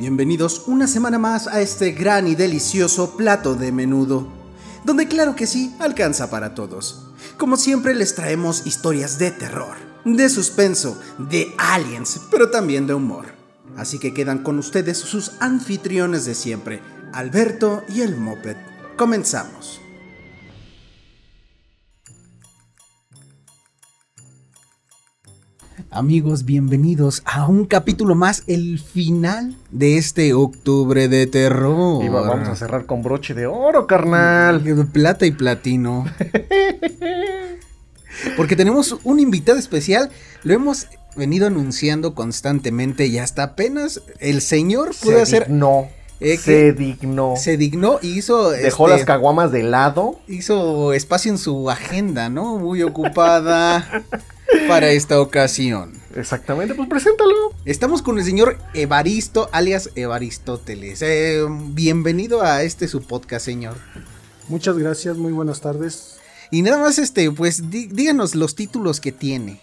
Bienvenidos una semana más a este gran y delicioso plato de menudo, donde claro que sí, alcanza para todos. Como siempre les traemos historias de terror, de suspenso, de aliens, pero también de humor. Así que quedan con ustedes sus anfitriones de siempre, Alberto y el Moped. Comenzamos. Amigos, bienvenidos a un capítulo más, el final de este octubre de terror. Y va- vamos a cerrar con broche de oro, carnal. De Plata y platino. Porque tenemos un invitado especial, lo hemos venido anunciando constantemente y hasta apenas el señor pudo Se hacer, dignó. Eh, se dignó. se dignó y hizo, Dejó este, las caguamas de lado. hizo espacio en su agenda, ¿no? Muy ocupada para esta ocasión. Exactamente, pues preséntalo. Estamos con el señor Evaristo, alias Evaristóteles. Eh, bienvenido a este su podcast, señor. Muchas gracias, muy buenas tardes. Y nada más, este, pues dí- díganos los títulos que tiene.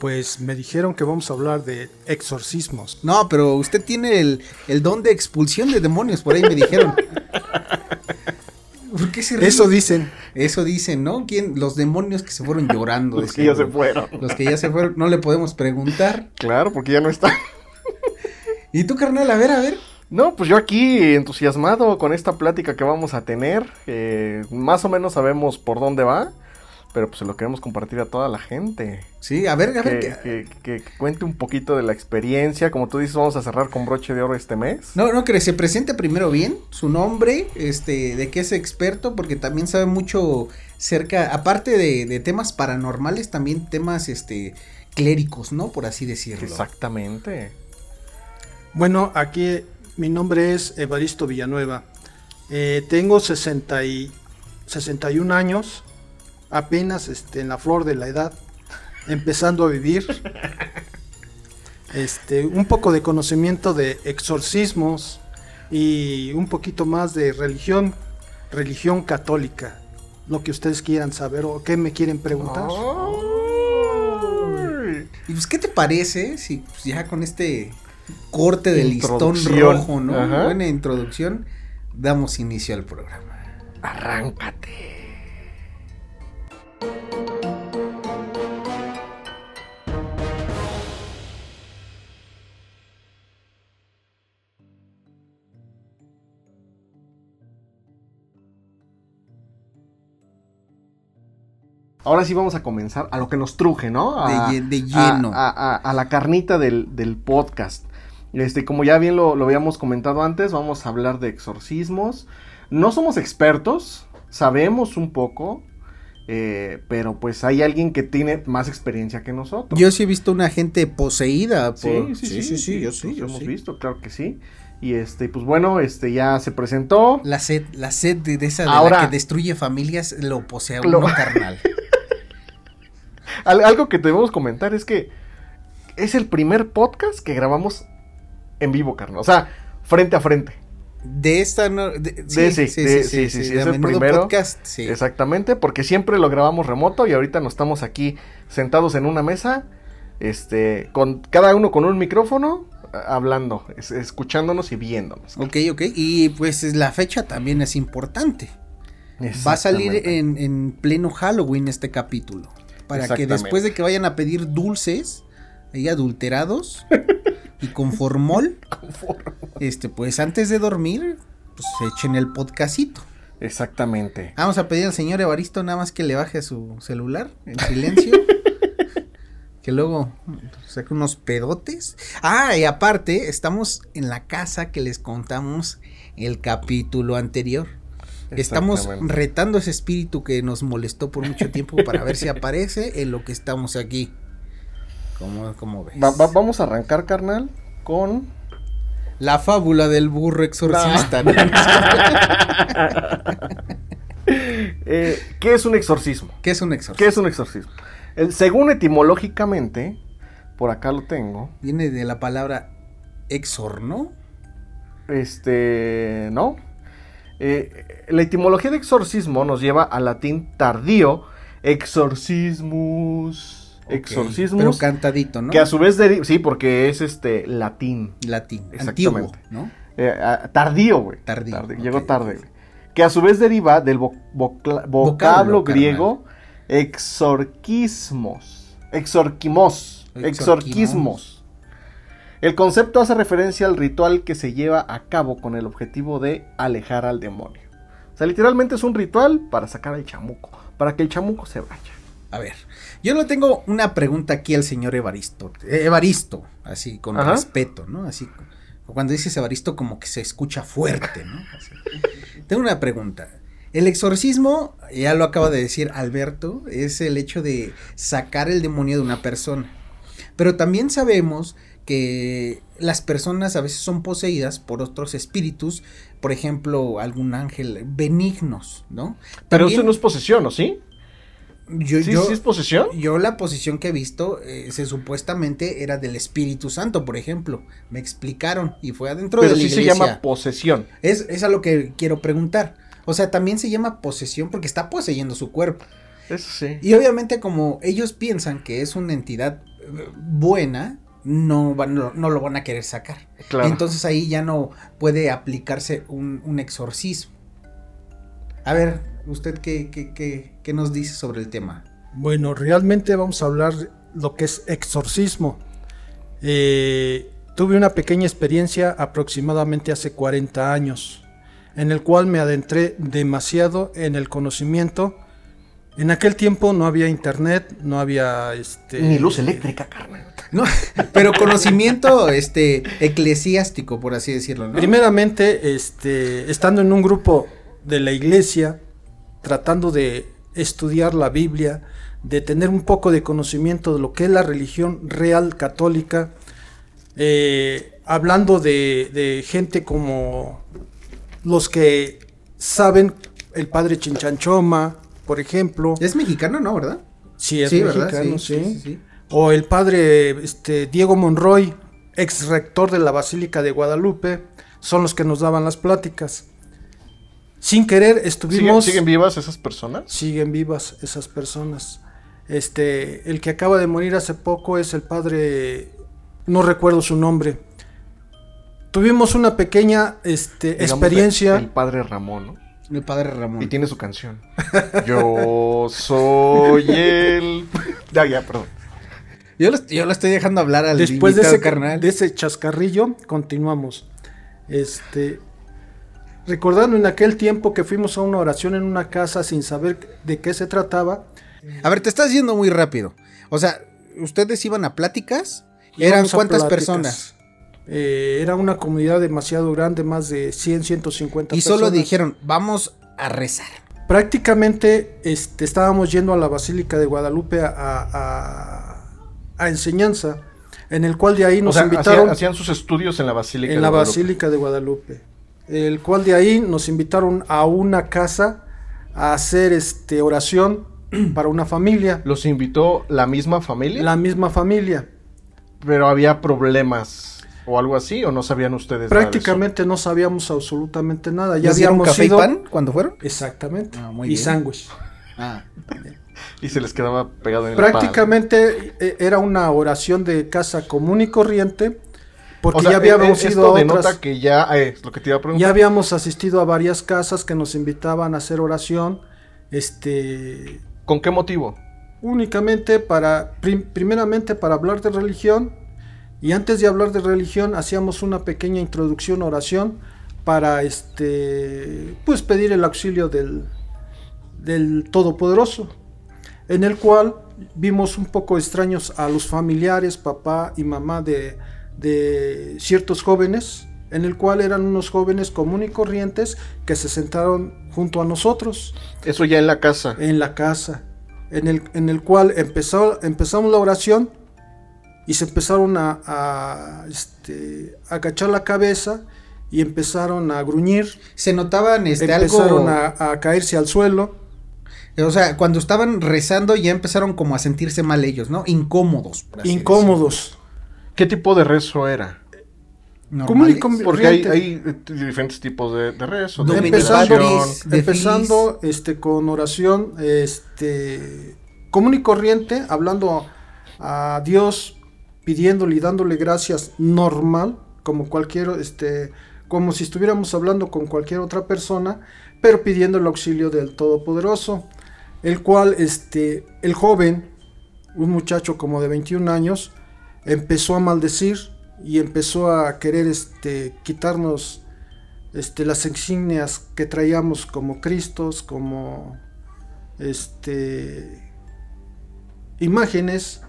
Pues me dijeron que vamos a hablar de exorcismos. No, pero usted tiene el, el don de expulsión de demonios, por ahí me dijeron. ¿Por qué se ríe? Eso dicen. Eso dicen, ¿no? ¿Quién? Los demonios que se fueron llorando. Los que ya se fueron. Los que ya se fueron, no le podemos preguntar. Claro, porque ya no está. ¿Y tú, carnal? A ver, a ver. No, pues yo aquí entusiasmado con esta plática que vamos a tener. eh, más o menos sabemos por dónde va. Pero pues se lo queremos compartir a toda la gente. Sí, a ver, a ver. Que, ¿qué- que- que- que cuente un poquito de la experiencia. Como tú dices, vamos a cerrar con broche de oro este mes. No, no, que se presente primero bien, su nombre, este, de qué es experto, porque también sabe mucho cerca, aparte de, de temas paranormales, también temas, este, cléricos, ¿no? Por así decirlo. Exactamente. Bueno, aquí mi nombre es Evaristo Villanueva. Eh, tengo 60 y 61 años, apenas este, en la flor de la edad, empezando a vivir. Este, un poco de conocimiento de exorcismos y un poquito más de religión, religión católica. Lo que ustedes quieran saber o qué me quieren preguntar. Ay. Y pues, ¿qué te parece si pues, ya con este corte de listón rojo, ¿no? Buena introducción, damos inicio al programa. Arráncate. Ahora sí vamos a comenzar a lo que nos truje, ¿no? A, De lle- de lleno. A, a- a- a la carnita del, del podcast. Este, como ya bien lo, lo habíamos comentado antes, vamos a hablar de exorcismos. No somos expertos, sabemos un poco, eh, pero pues hay alguien que tiene más experiencia que nosotros. Yo sí he visto una gente poseída por... sí, sí, sí, sí, yo sí, yo hemos sí. visto, claro que sí. Y este, pues bueno, este ya se presentó. La sed, la sed de, esa de Ahora- la que destruye familias lo posee a Lo- uno carnal. Al- algo que debemos comentar es que es el primer podcast que grabamos en vivo, carnal. O sea, frente a frente. De esta no, de, De- sí, de- sí, sí, sí, de es el primero. podcast, sí. Exactamente, porque siempre lo grabamos remoto y ahorita nos estamos aquí sentados en una mesa, este, con cada uno con un micrófono, hablando, es- escuchándonos y viéndonos. Ok, ok, y pues es- la fecha también es importante. Va a salir en, en pleno Halloween este capítulo. Para que después de que vayan a pedir dulces, ahí adulterados y con formol, este, pues antes de dormir, pues echen el podcastito. Exactamente. Vamos a pedir al señor Evaristo nada más que le baje su celular en silencio. que luego saque unos pedotes. Ah, y aparte, estamos en la casa que les contamos el capítulo anterior. Estamos retando ese espíritu que nos molestó por mucho tiempo para ver si aparece en lo que estamos aquí. ¿Cómo, cómo ves? Va- va- vamos a arrancar, carnal, con... La fábula del burro exorcista. ¿no? Eh, ¿Qué es un exorcismo? ¿Qué es un exorcismo? ¿Qué es un exorcismo? El, según etimológicamente, por acá lo tengo, Viene de la palabra exor, ¿no? Este, ¿no? Eh, la etimología de exorcismo nos lleva al latín tardío, exorcismus, exorcismos. Pero cantadito, ¿no? Que a su vez deriva, sí, porque es este latín. Latín, Exactamente. antiguo, ¿no? Eh, ah, tardío, güey. Tardío, Llegó tarde, güey. Que a su vez deriva del vo- vocablo, Vocablo, griego exorquismos. Exorquimos. Exorquimos. Exorquismos. El concepto hace referencia al ritual que se lleva a cabo con el objetivo de alejar al demonio. O sea, literalmente es un ritual para sacar al chamuco, para que el chamuco se vaya. A ver, yo le tengo una pregunta aquí al señor Evaristo. Eh, Evaristo, así con Ajá. respeto, ¿no? Así, cuando dices Evaristo como que se escucha fuerte, ¿no? Así. Tengo una pregunta. El exorcismo, ya lo acaba de decir Alberto, es el hecho de sacar el demonio de una persona. Pero también sabemos que las personas a veces son poseídas por otros espíritus, por ejemplo, algún ángel benignos, ¿no? Pero eso no es posesión, ¿o sí? yo, ¿Sí, yo- sí es posesión? yo la posición que he visto, eh, se supuestamente era del Espíritu Santo, por ejemplo. Me explicaron y fue adentro Pero de la sí se llama posesión. es, es a lo que quiero preguntar. O sea, también se llama posesión porque está poseyendo su cuerpo. Eso sí. Y obviamente como ellos piensan que es una entidad eh, buena, no, van- no, no lo van a querer sacar. Claro. Entonces ahí ya no puede aplicarse un, un exorcismo. A ver, ¿usted qué, qué, qué, qué nos dice sobre el tema? Bueno, realmente vamos a hablar lo que es exorcismo. Eh, tuve una pequeña experiencia aproximadamente hace 40 años, en el cual me adentré demasiado en el conocimiento. En aquel tiempo no había internet, no había este Ni luz eléctrica, carnal. No, pero conocimiento este eclesiástico, por así decirlo, ¿no? Primeramente, este, estando en un grupo de la iglesia, tratando de estudiar la Biblia, de tener un poco de conocimiento de lo que es la religión real católica, eh, hablando de, de gente como los que saben el padre Chinchanchoma, por ejemplo, Es mexicano, ¿no? ¿Verdad? es sí, ¿verdad? mexicano, sí. O el padre este, Diego Monroy, ex rector de la Basílica de Guadalupe, son los que nos daban las pláticas. Sin querer ¿Siguen, estuvimos... siguen vivas esas personas? siguen vivas esas personas. Este, el que acaba de morir hace poco es el padre, no recuerdo su nombre. Tuvimos una pequeña este, Digamos, experiencia. El padre Ramón, ¿no? El padre Ramón. Y tiene su canción. Yo soy el. Ya, ya, perdón. Yo, lo, yo lo estoy dejando hablar al Después de ese, carnal. de ese chascarrillo, continuamos. Este, recordando en aquel tiempo que fuimos a una oración en una casa sin saber de qué se trataba, A ver, te estás yendo muy rápido. O sea, ¿ustedes iban a pláticas? ¿Eran cuántas pláticas. personas? Eh, era una comunidad demasiado grande, más de 100, 150 Y personas. solo dijeron, vamos a rezar. Prácticamente este, estábamos yendo a la Basílica de Guadalupe a, a- a enseñanza, en el cual de ahí nos o sea, invitaron hacían, hacían sus estudios en la Basílica. en de la Guadalupe. Basílica de Guadalupe, el cual de ahí nos invitaron a una casa a hacer este, oración para una familia, Los invitó la misma familia, la misma familia. pero había problemas o algo así, o no sabían ustedes. nada de eso? Prácticamente no sabíamos absolutamente nada. Ya ¿Les dieron habíamos café ido- y pan cuando fueron? Exactamente. Ah, muy y sándwich. Ah, Y se les quedaba pegado en. Prácticamente eh, era una oración de casa común y corriente, porque O sea, ya habíamos ido a otras, que ya, eh, lo que te iba a preguntar. ya habíamos asistido a varias casas que nos invitaban a hacer oración, este, ¿Con qué motivo? únicamente para, prim- primeramente para hablar de religión, y antes de hablar de religión hacíamos una pequeña introducción, oración, para este, pues pedir el auxilio del, del Todopoderoso, en el cual vimos un poco extraños a los familiares, papá y mamá de, de ciertos jóvenes, en el cual eran unos jóvenes común y corrientes que se sentaron junto a nosotros Eso ya en la casa. en la casa, en el, en el cual empezó, empezamos la oración y se empezaron a, a, este, a agachar la cabeza y empezaron a gruñir, se notaban este empezaron algo. a, a caerse al suelo. O sea, cuando estaban rezando ya empezaron como a sentirse mal ellos, ¿no? Incómodos. por así incómodos. ¿Qué tipo de rezo era? convi- Porque hay, eh, diferentes tipos de, de rezo. De empezando, de empezando este, con oración este, común y corriente, hablando a Dios pidiéndole y dándole gracias normal, como cualquier, este, como si estuviéramos hablando con cualquier otra persona, pero pidiendo el auxilio del Todopoderoso, el cual, este, el joven, un muchacho como de 21 años, empezó a maldecir y empezó a querer, este, quitarnos, este, las insignias que traíamos como Cristos, como, este, imágenes,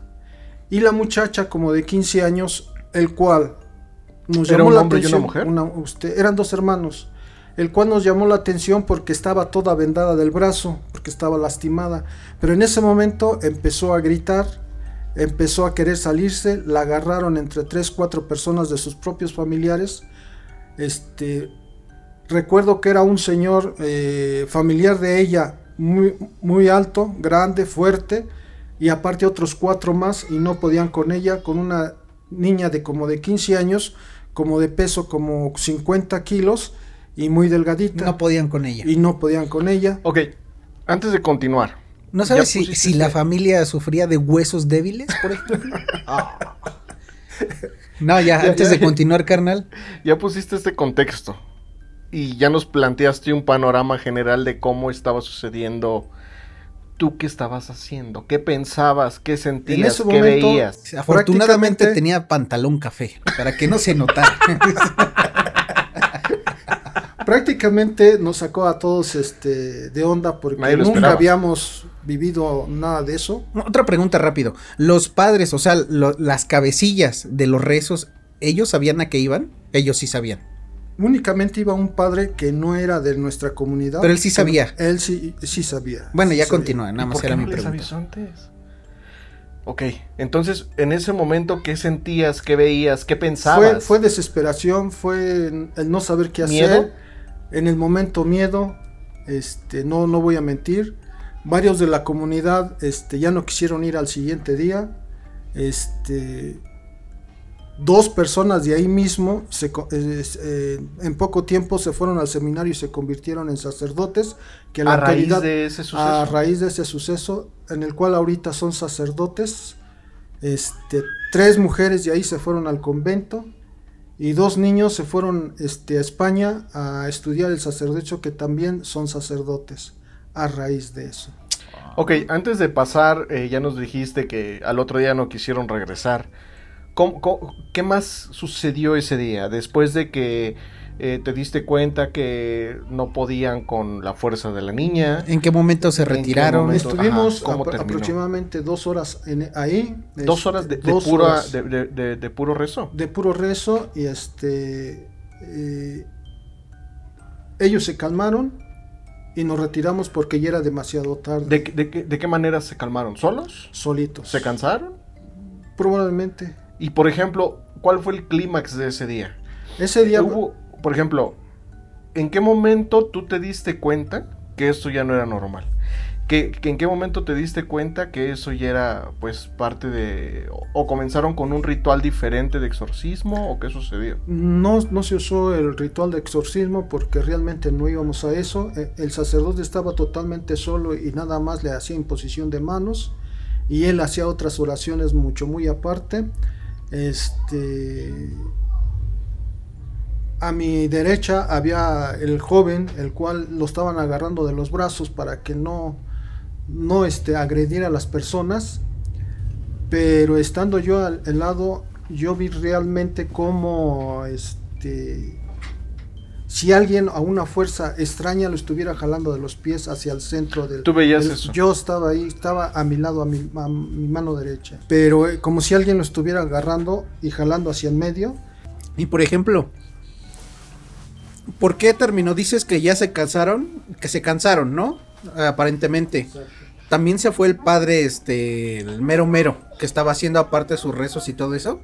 y la muchacha como de 15 años, el cual nos ¿Era llamó un la hombre y una atención. mujer? usted, eran dos hermanos, el cual nos llamó la atención porque estaba toda vendada del brazo, porque estaba lastimada. Pero en ese momento empezó a gritar, empezó a querer salirse, la agarraron entre tres, cuatro personas de sus propios familiares. Este, recuerdo que era un señor eh, familiar de ella, muy, muy alto, grande, fuerte, y aparte otros cuatro más, y no podían con ella, con una niña de como de 15 años, como de peso como 50 kilos, y muy delgadita, No podían con ella. y no podían con ella. Ok, antes de continuar. ¿No sabes si, pusiste si la familia sufría de huesos débiles, por ejemplo? No, ya, Ya, antes ya. de continuar, carnal. Ya pusiste este contexto y ya nos planteaste un panorama general de cómo estaba sucediendo. ¿Tú qué estabas haciendo? ¿Qué pensabas? ¿Qué sentías? ese ¿Qué momento- veías? Afortunadamente Prácticamente- tenía pantalón café, para que no se notara. Prácticamente nos sacó a todos este, de onda porque nunca esperaba. habíamos vivido nada de eso. Otra pregunta rápido. Los padres, o sea, lo- las cabecillas de los rezos, ¿ellos sabían a qué iban? Ellos sí sabían. Únicamente iba un padre que no era de nuestra comunidad. Pero él sí sabía. Él sí, sí sabía. Bueno, sí ya sabía. continúa, nada ¿Y más por qué era no mi les pregunta. avisó antes? Ok, entonces en ese momento, ¿qué sentías? ¿Qué veías? ¿Qué pensabas? Fue, fue desesperación, fue el no saber qué ¿Miedo? hacer. En el momento miedo, este, no, no voy a mentir. Varios de la comunidad este, ya no quisieron ir al siguiente día. Este, dos personas de ahí mismo se es- eh, en poco tiempo se fueron al seminario y se convirtieron en sacerdotes. Que la a raíz de ese suceso. a raíz de ese suceso, en el cual ahorita son sacerdotes. Este, tres mujeres de ahí se fueron al convento y dos niños se fueron este, a España a estudiar el sacerdocio que también son sacerdotes a raíz de eso. Ok, antes de pasar, eh, ya nos dijiste que al otro día no quisieron regresar. ¿Cómo- cómo- qué más sucedió ese día? Después de que eh, te diste cuenta que no podían con la fuerza de la niña. ¿En qué momento se ¿En qué retiraron? momento? Estuvimos ajá, ¿cómo apro- terminó? aproximadamente dos horas en- ahí. Dos este, horas de, de dos pura, horas de, de- de- de puro rezo. de puro rezo y este eh, ellos se calmaron y nos retiramos porque ya era demasiado tarde ¿De, qué- de qué- de qué manera se calmaron? ¿Solos? solitos ¿Se cansaron? probablemente Y por ejemplo, ¿cuál fue el clímax de ese día? ese día Hubo, por ejemplo, ¿en qué momento tú te diste cuenta que esto ya no era normal? ¿Que, ¿En qué momento te diste cuenta que eso ya era pues parte de... o, o comenzaron con un ritual diferente de exorcismo o qué sucedió? no, no se usó el ritual de exorcismo porque realmente no íbamos a eso Eh, el sacerdote estaba totalmente solo y nada más le hacía imposición de manos y él hacía otras oraciones mucho muy aparte este A mi derecha había el joven, el cual lo estaban agarrando de los brazos para que no, no este, agrediera a las personas. Pero estando yo al, al lado, yo vi realmente cómo este, si alguien a una fuerza extraña lo estuviera jalando de los pies hacia el centro del... Tú veías del- eso. Yo estaba ahí, estaba a mi lado, a mi, a mi mano derecha. Pero eh, como si alguien lo estuviera agarrando y jalando hacia el medio. Y por ejemplo, ¿por qué terminó? Dices que ya se cansaron, que se cansaron, ¿no? Aparentemente. También se fue el padre, este, el mero mero, que estaba haciendo aparte sus rezos y todo eso.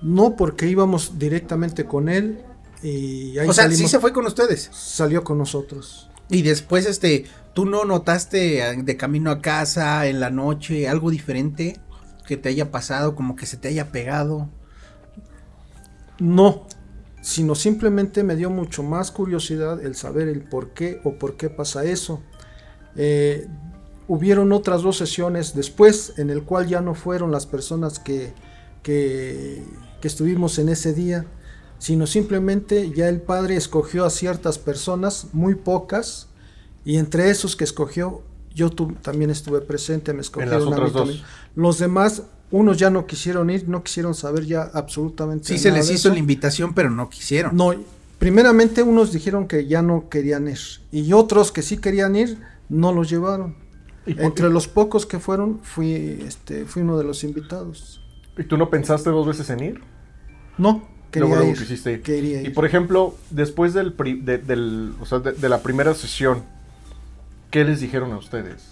No porque íbamos directamente con él y ahí o sea, sí se fue con ustedes. salió con nosotros. Y después, este, ¿tú no notaste de camino a casa, en la noche, algo diferente que te haya pasado, como que se te haya pegado? No, sino simplemente me dio mucho más curiosidad el saber el por qué o por qué pasa eso. Eh, hubieron otras dos sesiones después, en el cual ya no fueron las personas que, que, que estuvimos en ese día, sino simplemente ya el padre escogió a ciertas personas, muy pocas, y entre esos que escogió, yo tu- también estuve presente, me escogieron a mí también. Los demás, unos ya no quisieron ir, no quisieron saber ya absolutamente Sí se nada les de hizo eso. la invitación, pero no quisieron. No, primeramente unos dijeron que ya no querían ir, y otros que sí querían ir, no los llevaron. ¿Y, por- Entre los pocos que fueron, fui, este, fui uno de los invitados. ¿Y tú no pensaste dos veces en ir? No, quería Luego, luego ir. quisiste ir. Quería Y ir. por ejemplo, después del, pri- de, del- o sea, de, de la primera sesión, ¿qué les dijeron a ustedes?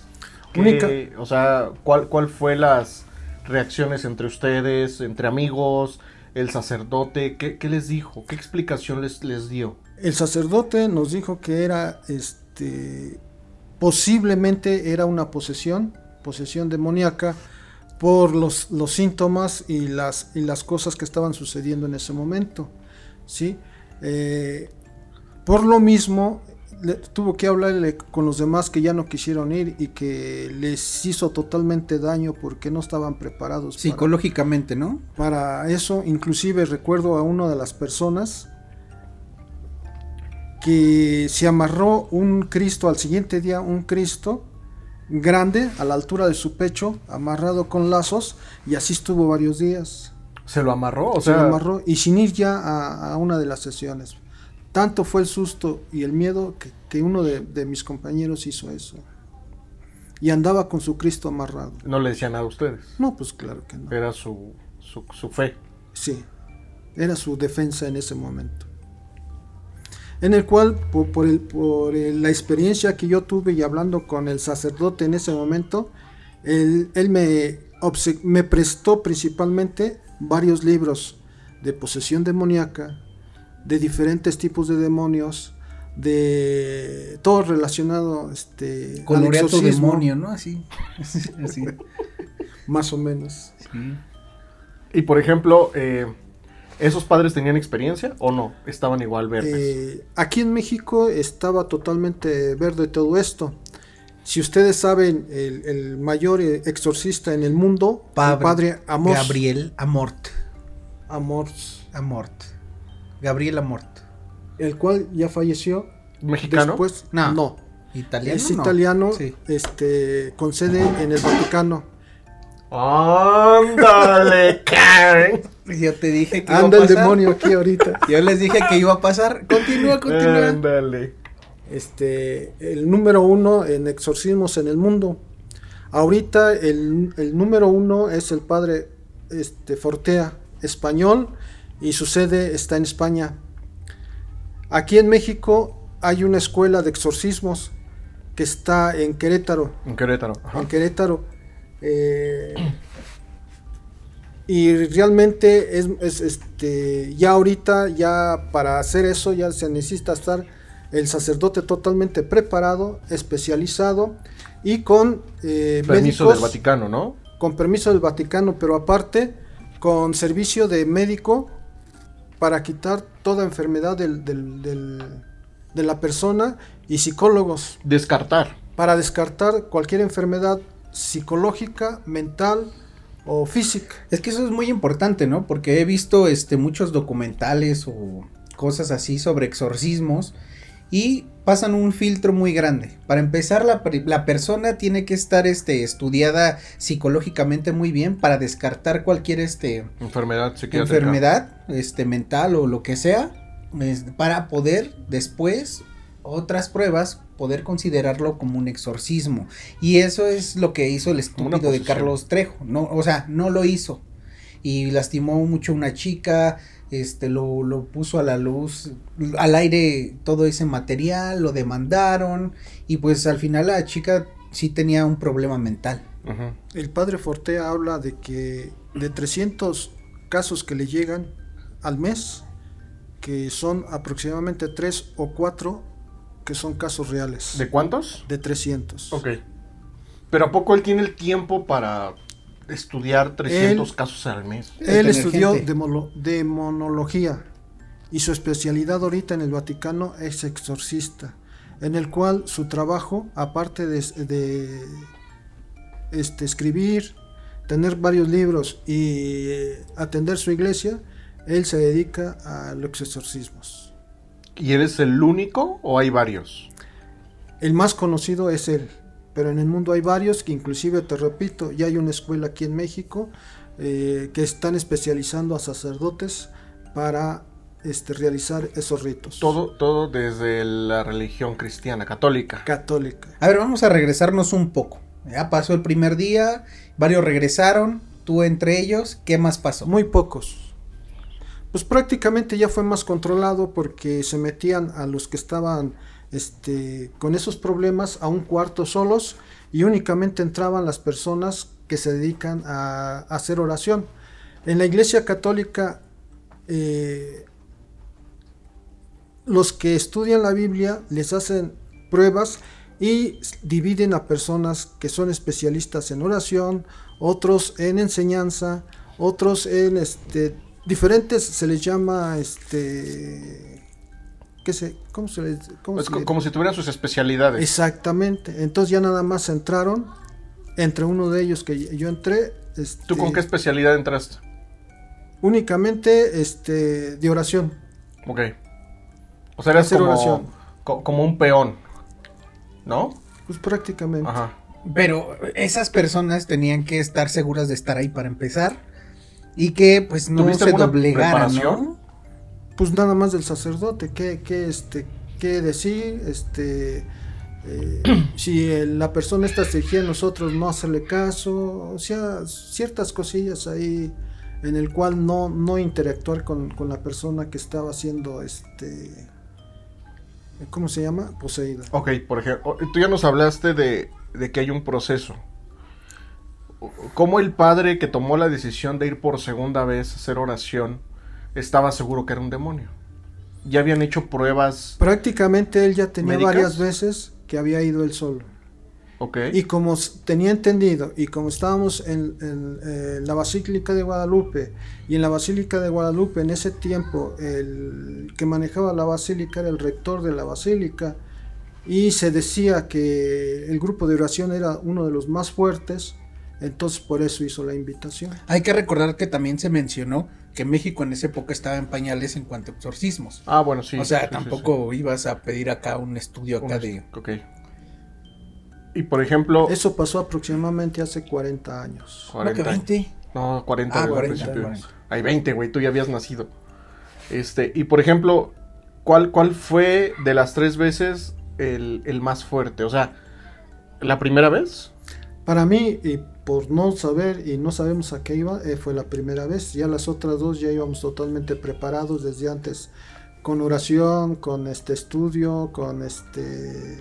¿Qué- Única- O sea, ¿cuál, ¿cuál fue las reacciones entre ustedes, entre amigos, el sacerdote? ¿Qué, les dijo? ¿Qué explicación les, les dio? El sacerdote nos dijo que era, este, posiblemente era una posesión, posesión demoníaca, por los, los síntomas y las, y las cosas que estaban sucediendo en ese momento, ¿sí? Eh, por lo mismo, le- tuvo que hablarle con los demás que ya no quisieron ir y que les hizo totalmente daño porque no estaban preparados para- Psicológicamente, ¿no? para eso, inclusive recuerdo a una de las personas que se amarró un Cristo al siguiente día, un Cristo grande a la altura de su pecho, amarrado con lazos, y así estuvo varios días. ¿Se lo amarró? O se lo amarró y sin ir ya a, a una de las sesiones. Tanto fue el susto y el miedo que, que uno de, de mis compañeros hizo eso. Y andaba con su Cristo amarrado. no le decían nada a ustedes. No, pues claro que no. Era su, su, su fe. Sí, era su defensa en ese momento. En el cual, por, por el- por el- la experiencia que yo tuve y hablando con el sacerdote en ese momento, él, él me, me prestó principalmente varios libros de posesión demoníaca, de diferentes tipos de demonios, de todo relacionado este, al Coloreato exorcismo, demonio, ¿no? Así. Así. más o menos. Sí. Y por ejemplo, eh, ¿esos padres tenían experiencia o no? Estaban igual verdes. Eh, aquí en México estaba totalmente verde todo esto. Si ustedes saben, el, el mayor eh, exorcista en el mundo, el Padre- padre Amos, Gabriel Amort. Amos, Amort. Gabriel Amort. el cual ya falleció. ¿Mexicano? Después, No. no, ¿Italiano? es No. italiano, Sí. este, con sede en el Vaticano. ¡Ándale, Karen! Yo te dije que iba Anda a el pasar. demonio aquí ahorita. Yo les dije que iba a pasar. Continúa, continúa. Ándale. este, el número uno en exorcismos en el mundo. Ahorita el, el número uno es el padre este, Fortea, español, y su sede está en España. Aquí en México hay una escuela de exorcismos que está en Querétaro. En Querétaro. Ajá. En Querétaro. Eh, y realmente es, es, este ya ahorita ya para hacer eso ya se necesita estar el sacerdote totalmente preparado, especializado y con eh, Permiso médicos- del Vaticano, ¿no? con permiso del Vaticano, pero aparte con servicio de médico para quitar toda enfermedad del- del- del- de la persona y psicólogos Descartar. para descartar cualquier enfermedad psicológica, mental o física. Es que eso es muy importante, ¿no? Porque he visto este muchos documentales o cosas así sobre exorcismos y pasan un filtro muy grande. Para empezar, la, la persona tiene que estar este, estudiada psicológicamente muy bien para descartar cualquier este, Enfermedad enfermedad este, mental o lo que sea, es- para poder después otras pruebas poder considerarlo como un exorcismo. Y eso es lo que hizo el estúpido de. Carlos Trejo. No, o sea, no lo hizo. Y lastimó mucho a una chica, este, lo, lo puso a la luz, al aire todo ese material, lo demandaron. Y pues al final la chica sí tenía un problema mental. El padre Fortea habla de que de 300 casos que le llegan al mes, que son aproximadamente 3 o 4 que son casos reales. ¿De cuántos? De 300. Ok. Pero ¿a poco él tiene el tiempo para estudiar 300 casos al mes? Él estudió demolo- demonología y su especialidad ahorita en el Vaticano es exorcista, en el cual su trabajo, aparte de, de este, escribir, tener varios libros y eh, atender su iglesia, él se dedica a los exorcismos. ¿Y eres el único o hay varios? El más conocido es él, pero en el mundo hay varios que inclusive, te repito, ya hay una escuela aquí en México eh, que están especializando a sacerdotes para este, realizar esos ritos. Todo, todo desde la religión cristiana, católica. Católica. A ver, vamos a regresarnos un poco. Ya pasó el primer día, varios regresaron, tú entre ellos, ¿qué más pasó? Muy pocos. Pues prácticamente ya fue más controlado porque se metían a los que estaban este, con esos problemas a un cuarto solos y únicamente entraban las personas que se dedican a, hacer oración. En la iglesia católica eh, los que estudian la Biblia les hacen pruebas y dividen a personas que son especialistas en oración, otros en enseñanza, otros en este diferentes se les llama este qué sé, cómo se les cómo Es se co- le- como si tuvieran sus especialidades. Exactamente. Entonces ya nada más entraron entre uno de ellos que yo entré este, ¿Tú con qué especialidad entraste? únicamente este de oración. Ok. O sea, eres Hacer como, oración. co- como un peón. ¿No? Pues prácticamente. Ajá. Pero esas personas tenían que estar seguras de estar ahí para empezar y que pues no ¿Tuviste se doblegaran, preparación? ¿no? Pues nada más del sacerdote, qué, qué, este, qué decir, este, eh, si el- la persona está exigía a nosotros no hacerle caso, o sea, ciertas cosillas ahí en el cual no, no interactuar con, con la persona que estaba siendo, este, ¿cómo se llama? Poseída. Ok, por ejemplo, tú ya nos hablaste de, de que hay un proceso. ¿Cómo el padre que tomó la decisión de ir por segunda vez a hacer oración estaba seguro que era un demonio? Ya habían hecho pruebas. Prácticamente él ya tenía ¿Médicas? varias veces que había ido él solo. Ok. Y como tenía entendido, y como estábamos en, en, eh, la Basílica de Guadalupe, y en la Basílica de Guadalupe en ese tiempo el que manejaba la Basílica era el rector de la Basílica, y se decía que el grupo de oración era uno de los más fuertes, entonces por eso hizo la invitación. Hay que recordar que también se mencionó que México en esa época estaba en pañales en cuanto a exorcismos. Ah, bueno, sí. o sea, sí, sí, tampoco ibas a pedir acá un estudio acá Un- de... Ok. Y por ejemplo. Eso pasó aproximadamente hace 40 años. 40. ¿No que 20? No, 40, Ah, güey, al 40, principio. 40. Hay 20, güey, tú ya habías nacido. Este, y por ejemplo, ¿cuál, cuál fue de las tres veces el, el más fuerte? O sea, ¿la primera vez? Para mí, y por no saber y no sabemos a qué iba, eh, fue la primera vez. Ya las otras dos ya íbamos totalmente preparados desde antes, con oración, con este estudio, con este...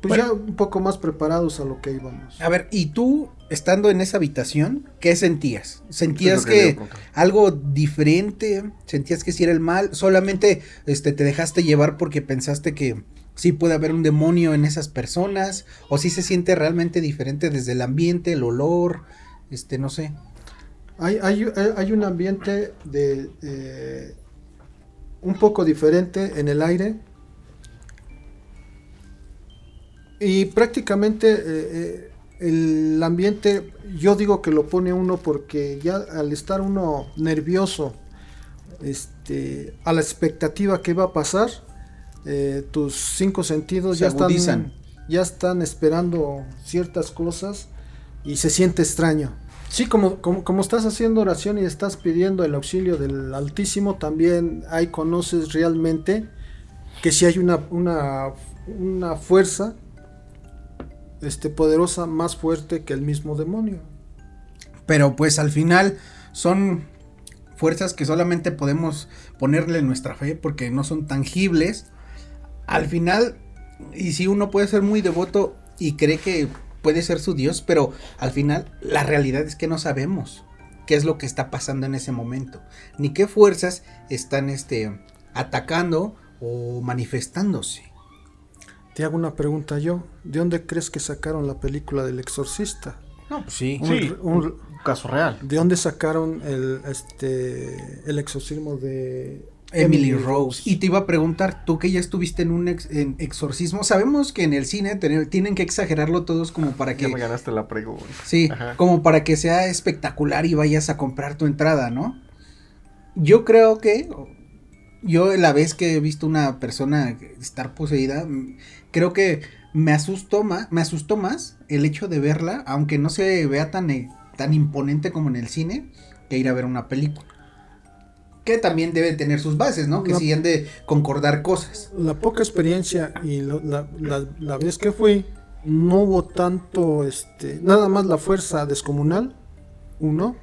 Pues Bueno. ya un poco más preparados a lo que íbamos. A ver, ¿y tú, estando en esa habitación, qué sentías? ¿Sentías que algo diferente? ¿Sentías que sí era el mal? ¿Solamente este, te dejaste llevar porque pensaste que sí puede haber un demonio en esas personas? ¿O sí se siente realmente diferente desde el ambiente, el olor? Este, no sé. Hay, hay, hay un ambiente de eh, un poco diferente en el aire. Y prácticamente eh, eh, el ambiente, yo digo que lo pone uno porque ya al estar uno nervioso, este, a la expectativa que va a pasar, eh, tus cinco sentidos Se ya están, ya están esperando ciertas cosas y se siente extraño. Sí, como, como, como estás haciendo oración y estás pidiendo el auxilio del Altísimo, también ahí conoces realmente que si hay una, una, una fuerza este, poderosa más fuerte que el mismo demonio. Pero pues al final son fuerzas que solamente podemos ponerle nuestra fe porque no son tangibles. Al final, y si uno puede ser muy devoto y cree que puede ser su Dios, pero al final la realidad es que no sabemos qué es lo que está pasando en ese momento, ni qué fuerzas están este, atacando o manifestándose. Te hago una pregunta yo. ¿De dónde crees que sacaron la película del exorcista? No, pues sí. Sí, un- un caso real. ¿De dónde sacaron el, este, el exorcismo de Emily, Rose. Rose. Y te iba a preguntar, tú que ya estuviste en un ex- en exorcismo, sabemos que en el cine tener- tienen que exagerarlo todos como para que... Ya me ganaste la pregunta. Sí, Ajá. como para que sea espectacular y vayas a comprar tu entrada, ¿no? Yo creo que yo la vez que he visto una persona estar poseída, creo que me asustó más, me asustó más el hecho de verla, aunque no se vea tan eh, tan imponente como en el cine, que ir a ver una película. Que también debe tener sus bases, ¿no? Que No. sí han de concordar cosas. La poca experiencia y lo- la, la- la vez que fui, no hubo tanto, este, nada más la fuerza descomunal, uno,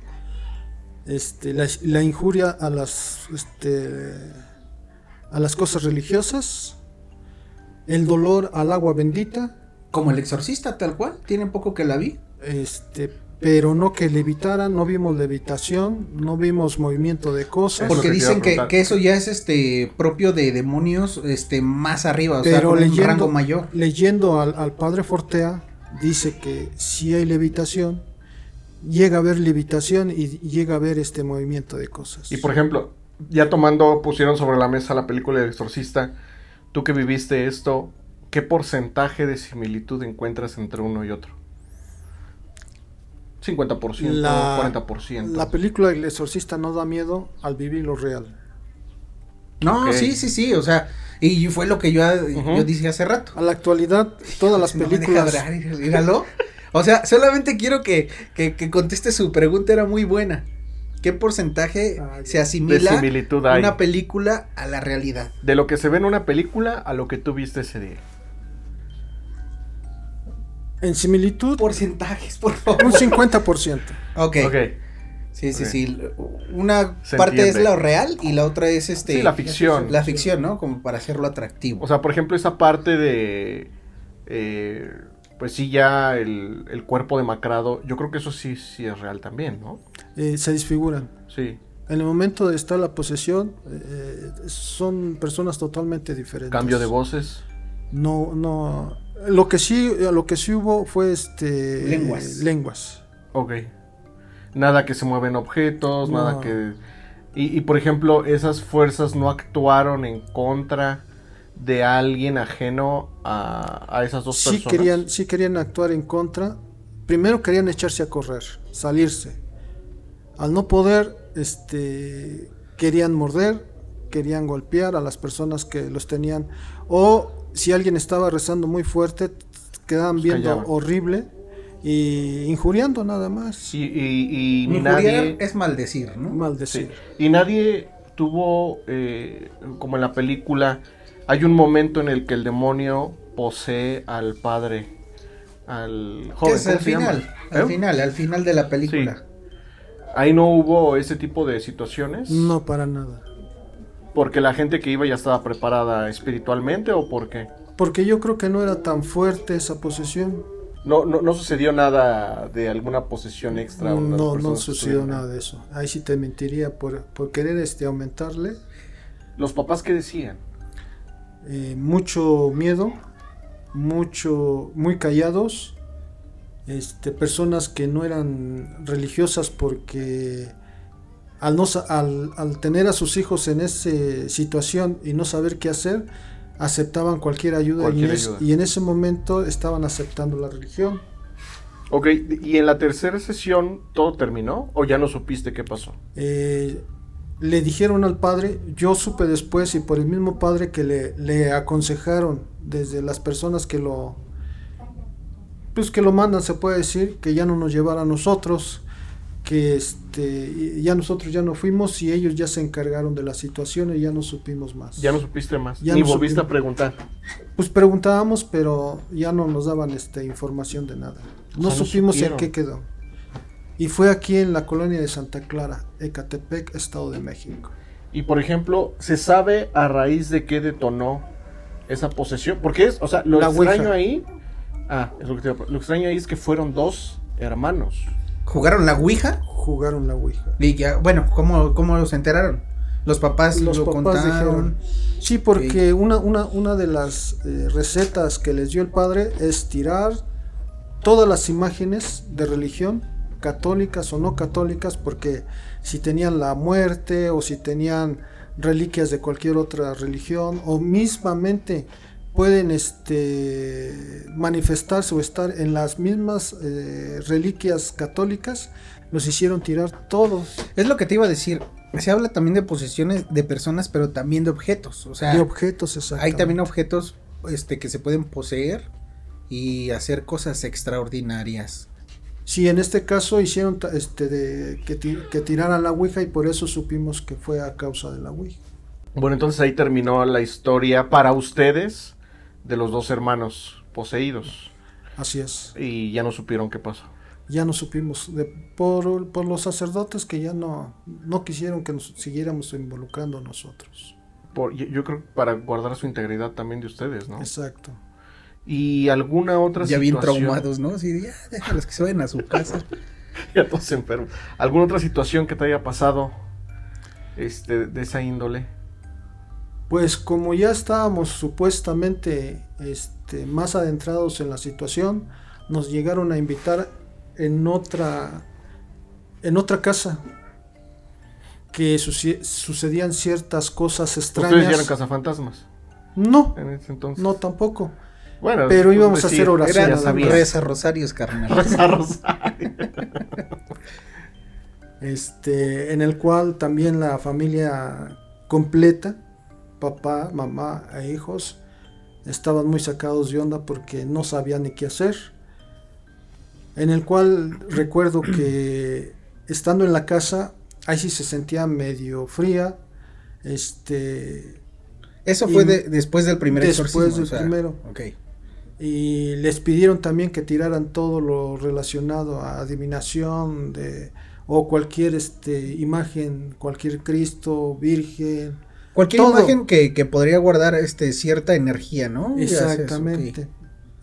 este, la, la injuria a las, este, a las cosas religiosas, el dolor al agua bendita, Como el exorcista, tal cual. Tiene poco que la vi. este, pero no que levitaran, no vimos levitación, no vimos movimiento de cosas. Porque dicen que, eso ya es este propio de demonios este más arriba, o sea, Pero un leyendo, rango mayor. leyendo al, al padre Fortea, dice que si hay levitación, llega a haber levitación y llega a haber este movimiento de cosas. Y por ejemplo, ya tomando, pusieron sobre la mesa la película del exorcista, tú que viviste esto, ¿qué porcentaje de similitud encuentras entre uno y otro? 50%, La- 40%. La película El Exorcista no da miedo al vivir lo real. No, sí, sí, sí, o sea, y fue lo que yo, yo dije hace rato. A la actualidad, todas las No me deja películas... O sea, solamente quiero que, que, que conteste su pregunta, era muy buena. ¿Qué porcentaje Ay, se asimila una película a la realidad? De lo que se ve en una película a lo que tú viste ese día. En similitud, Porcentajes, por favor. un 50%. Ok. Ok. Sí, sí, Ok. sí. Una Se parte entiende. es lo real y la otra es este. Sí, la ficción. La ficción, ¿no? Como para hacerlo atractivo. O sea, por ejemplo, esa parte de. eh, pues sí, ya el, el cuerpo demacrado. Yo creo que eso sí, sí es real también, ¿no? eh, se desfiguran. Sí. En el momento de estar la posesión, eh, son personas totalmente diferentes. Cambio de voces. No, no. Lo que sí, lo que sí hubo fue este Lenguas. lenguas. Ok. Nada que se mueven objetos, No. nada que... Y, y, por ejemplo, esas fuerzas no actuaron en contra de alguien ajeno a, a esas dos Sí personas. querían, sí querían actuar en contra. Primero querían echarse a correr, salirse. Al no poder, este, querían morder, querían golpear a las personas que los tenían. O si alguien estaba rezando muy fuerte, quedaban viendo callaban. horrible y injuriando nada más. Y, y- y Injuriar nadie... es maldecir, ¿no? Maldecir. Sí. Y nadie tuvo, eh, como en la película, hay un momento en el que el demonio posee al padre, al joven. es ¿cómo al final, al ¿Eh? final, al final de la película. Ahí no hubo ese tipo de situaciones. No para nada. Porque la gente que iba ya estaba preparada espiritualmente o por qué? Porque yo creo que no era tan fuerte esa posesión. No, no, no sucedió nada de alguna posesión extra. o las No, no sucedió nada de eso. Ahí sí te mentiría por, por querer este aumentarle. Los papás qué decían. eh, mucho miedo, mucho, muy callados, este, personas que no eran religiosas porque al, no, sa- al, al tener a sus hijos en esa situación y no saber qué hacer, aceptaban cualquier ayuda, Cualquier y, en es- ayuda. y en ese momento estaban aceptando la religión. Ok, y en la tercera sesión todo terminó o ya no supiste qué pasó. Eh, le dijeron al padre, yo supe después y por el mismo padre que le, le aconsejaron desde las personas que lo pues que lo mandan se puede decir que ya no nos llevara a nosotros que este ya nosotros ya no fuimos y ellos ya se encargaron de la situación y ya no supimos más Ya no supiste más. Ya Ni no volviste supimos. a preguntar. pues preguntábamos pero ya no nos daban este información de nada no O sea, no supimos en supieron. qué quedó y fue aquí en la colonia de Santa Clara Ecatepec Estado de México Y por ejemplo, ¿se sabe a raíz de qué detonó esa posesión? Porque es, o sea, lo La extraño Ouija. ahí. Ah, es lo que te Lo extraño ahí es que fueron dos hermanos. ¿Jugaron la Ouija? jugaron la Ouija Y ya, bueno, ¿cómo, cómo se enteraron? Los papás Los lo papás contaron. dijeron. Sí, porque una, una, una de las eh, recetas que les dio el padre es tirar todas las imágenes de religión, católicas o no católicas, porque si tenían la muerte o si tenían reliquias de cualquier otra religión o mismamente pueden este, manifestarse o estar en las mismas eh, reliquias católicas, los hicieron tirar todos. Es lo que te iba a decir. Se habla también de posesiones de personas, pero también de objetos. O sea, de objetos, exacto. hay también objetos este, que se pueden poseer y hacer cosas extraordinarias. Sí, en este caso hicieron este, de, que, que tiraran la Ouija y por eso supimos que fue a causa de la Ouija. Bueno, entonces ahí terminó la historia para ustedes de los dos hermanos poseídos. Así es. Y ya no supieron qué pasó. Ya no supimos, de, por, por, los sacerdotes que ya no, no quisieron que nos siguiéramos involucrando nosotros. Por, yo, creo que para guardar su integridad también de ustedes, ¿no? Exacto. ¿Y alguna otra ya situación? Ya bien traumados, ¿no? Sí, ya déjalos que se vayan a su casa. ya todos enfermos. ¿Alguna otra situación que te haya pasado este, de esa índole? Pues como ya estábamos supuestamente este, más adentrados en la situación, nos llegaron a invitar en otra, en otra casa que sucedían ciertas cosas extrañas. ¿Ustedes ya eran cazafantasmas? No, en ese entonces. no tampoco. Bueno, pero íbamos a hacer oraciones. Reza rosarios, carnal. Reza rosarios. este, en el cual también la familia completa papá, mamá e hijos estaban muy sacados de onda porque no sabían ni qué hacer. En el cual recuerdo que estando en la casa, ahí sí se sentía medio fría. Este. Eso fue después del primer Después del primero. Y les pidieron también que tiraran todo lo relacionado a adivinación de, o cualquier este, imagen, cualquier Cristo, Virgen, Cualquier imagen que, que, podría guardar este cierta energía, ¿no? Exactamente.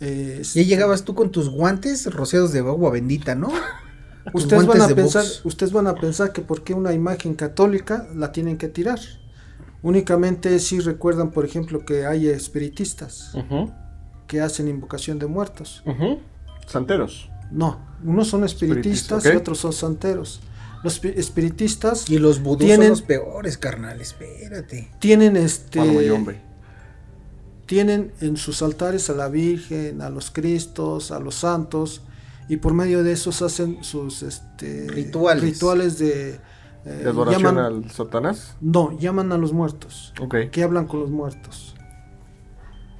Y ahí llegabas tú con tus guantes rociados de agua bendita, ¿no? ustedes van a pensar, ustedes van a pensar que por qué una imagen católica la tienen que tirar. Únicamente si recuerdan, por ejemplo, que hay espiritistas que hacen invocación de muertos. Santeros. No, unos son espiritistas y otros son santeros. Los espiritistas. Y los vudús son los peores, carnal, espérate. Tienen este. hombre. Tienen en sus altares a la Virgen, a los Cristos, a los santos, y por medio de esos hacen sus este, rituales. rituales de. Eh, adoración al Satanás? No, llaman a los muertos. Okay. Que hablan con los muertos.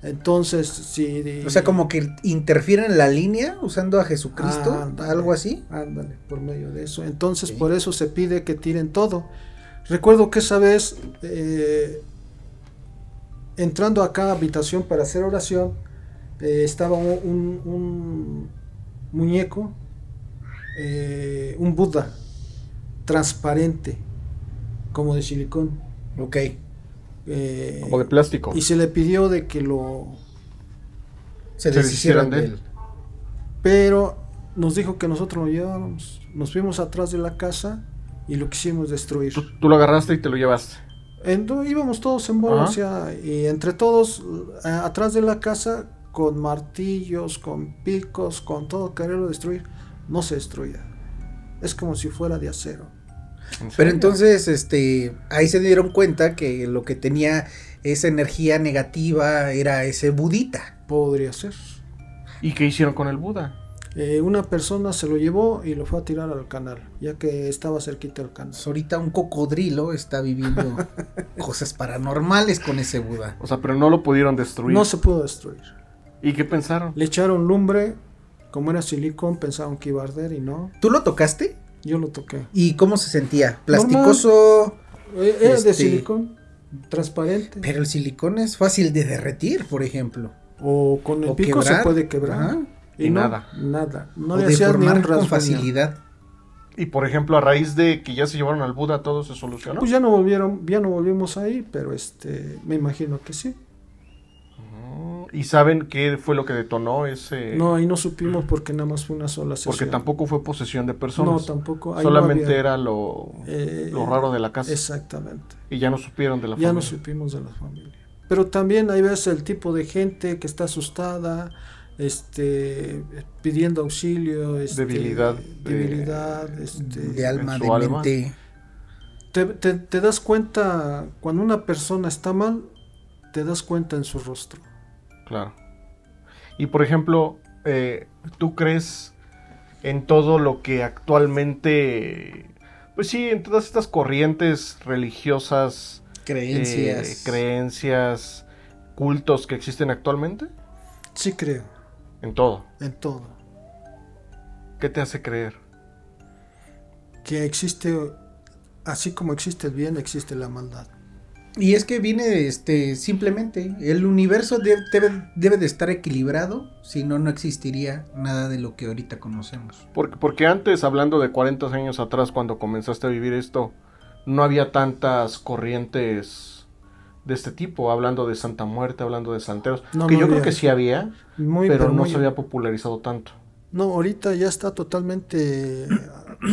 Entonces, sí. O sea, como que interfieren en la línea usando a Jesucristo, algo así. Ándale, por medio de eso. Entonces, por eso se pide que tiren todo. Recuerdo que esa vez, eh, entrando a cada habitación para hacer oración, eh, estaba un, un muñeco, eh, un Buda, transparente, como de silicón. Ok. Eh, Como de plástico. Y se le pidió de que lo... Se, deshicieran de él. Pero nos dijo que nosotros lo llevábamos. Nos fuimos atrás de la casa y lo quisimos destruir. Tú, lo agarraste y te lo llevaste. Íbamos todos en bola, y entre todos, atrás de la casa, con martillos, con picos, con todo, quererlo destruir, no se destruía. Es como si fuera de acero. Pero entonces, este, ahí se dieron cuenta que lo que tenía esa energía negativa era ese budita. Podría ser. ¿Y qué hicieron con el Buda? Eh, una persona se lo llevó y lo fue a tirar al canal, ya que estaba cerquita del canal. Pues ahorita un cocodrilo está viviendo cosas paranormales con ese Buda. O sea, pero no lo pudieron destruir. No se pudo destruir. ¿Y qué pensaron? Le echaron lumbre, como era silicón, pensaron que iba a arder y no. ¿Tú lo tocaste? Yo lo toqué. ¿Y cómo se sentía? ¿Plasticoso? Eh, era de este, silicón, transparente. Pero el silicón es fácil de derretir, por ejemplo. O con el pico se puede quebrar. Y, nada. Nada. No o le hacías ni un con facilidad. Y por ejemplo, a raíz de que ya se llevaron al Buda, todo se solucionó. Pues ya no volvieron, ya no volvimos ahí, pero este, me imagino que sí. ¿Y saben qué fue lo que detonó ese...? No, ahí no supimos porque nada más fue una sola sesión. Porque tampoco fue posesión de personas. No, tampoco. Solamente era lo, eh, lo raro de la casa. Exactamente. Y ya no supieron de la familia. Ya no supimos de la familia. Pero también hay veces el tipo de gente que está asustada, este, pidiendo auxilio, este, debilidad, debilidad, este, de alma, de mente. Te, te- te das cuenta, cuando una persona está mal, te das cuenta en su rostro. Claro. Y por ejemplo, eh, ¿tú crees en todo lo que actualmente, pues sí, en todas estas corrientes religiosas, Creencias. eh, creencias, cultos que existen actualmente? Sí creo, En todo. en todo. ¿Qué te hace creer? Que existe, así como existe el bien, existe la maldad. Y es que viene este simplemente el universo de- debe, debe de estar equilibrado, si no no existiría nada de lo que ahorita conocemos. Porque, porque antes, hablando de 40 años atrás, cuando comenzaste a vivir esto, no había tantas corrientes de este tipo, hablando de Santa Muerte, hablando de santeros, No, que no yo creo que sí había, Muy, pero no muy- se había popularizado tanto. No, ahorita ya está totalmente,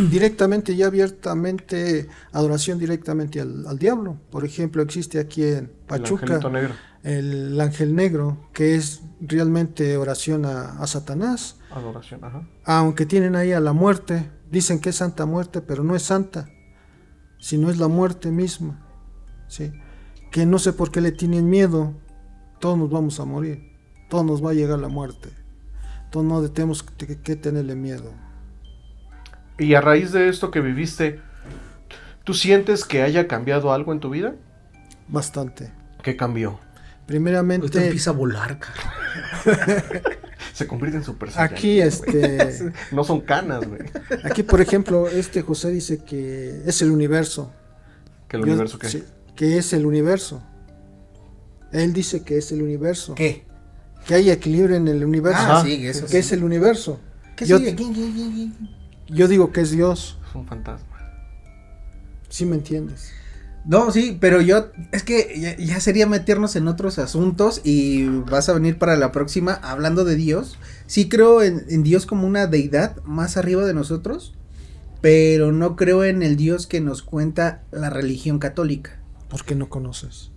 directamente y abiertamente, adoración directamente al, al diablo. Por ejemplo, existe aquí en Pachuca negro, el ángel negro, que es realmente oración a, a Satanás. adoración, ajá. Aunque tienen ahí a la muerte, dicen que es Santa Muerte, pero no es santa, sino es la muerte misma. ¿sí? Que no sé por qué le tienen miedo, todos nos vamos a morir, todos nos va a llegar la muerte, todos no tenemos que, que tenerle miedo. Y a raíz de esto que viviste, ¿tú sientes que haya cambiado algo en tu vida? Bastante. ¿Qué cambió? Primeramente, a volar, cara. Se convierte en super aquí, Saiyajin, güey. este, No son canas, güey. aquí por ejemplo, este José dice que es el universo. Que el Yo- universo que... sí, que es el universo. Él dice que es el universo. ¿Qué? Que hay equilibrio en el universo. Ah, sí, eso que sí. es el universo. ¿Qué yo, sigue? ¿Qué, qué, qué, qué? Yo digo que es Dios. Es un fantasma. ¿Sí me entiendes? No, sí, pero yo, es que ya, ya sería meternos en otros asuntos y vas a venir para la próxima hablando de Dios. Sí creo en, en Dios como una deidad más arriba de nosotros, pero no creo en el Dios que nos cuenta la religión católica. ¿Por qué no conoces?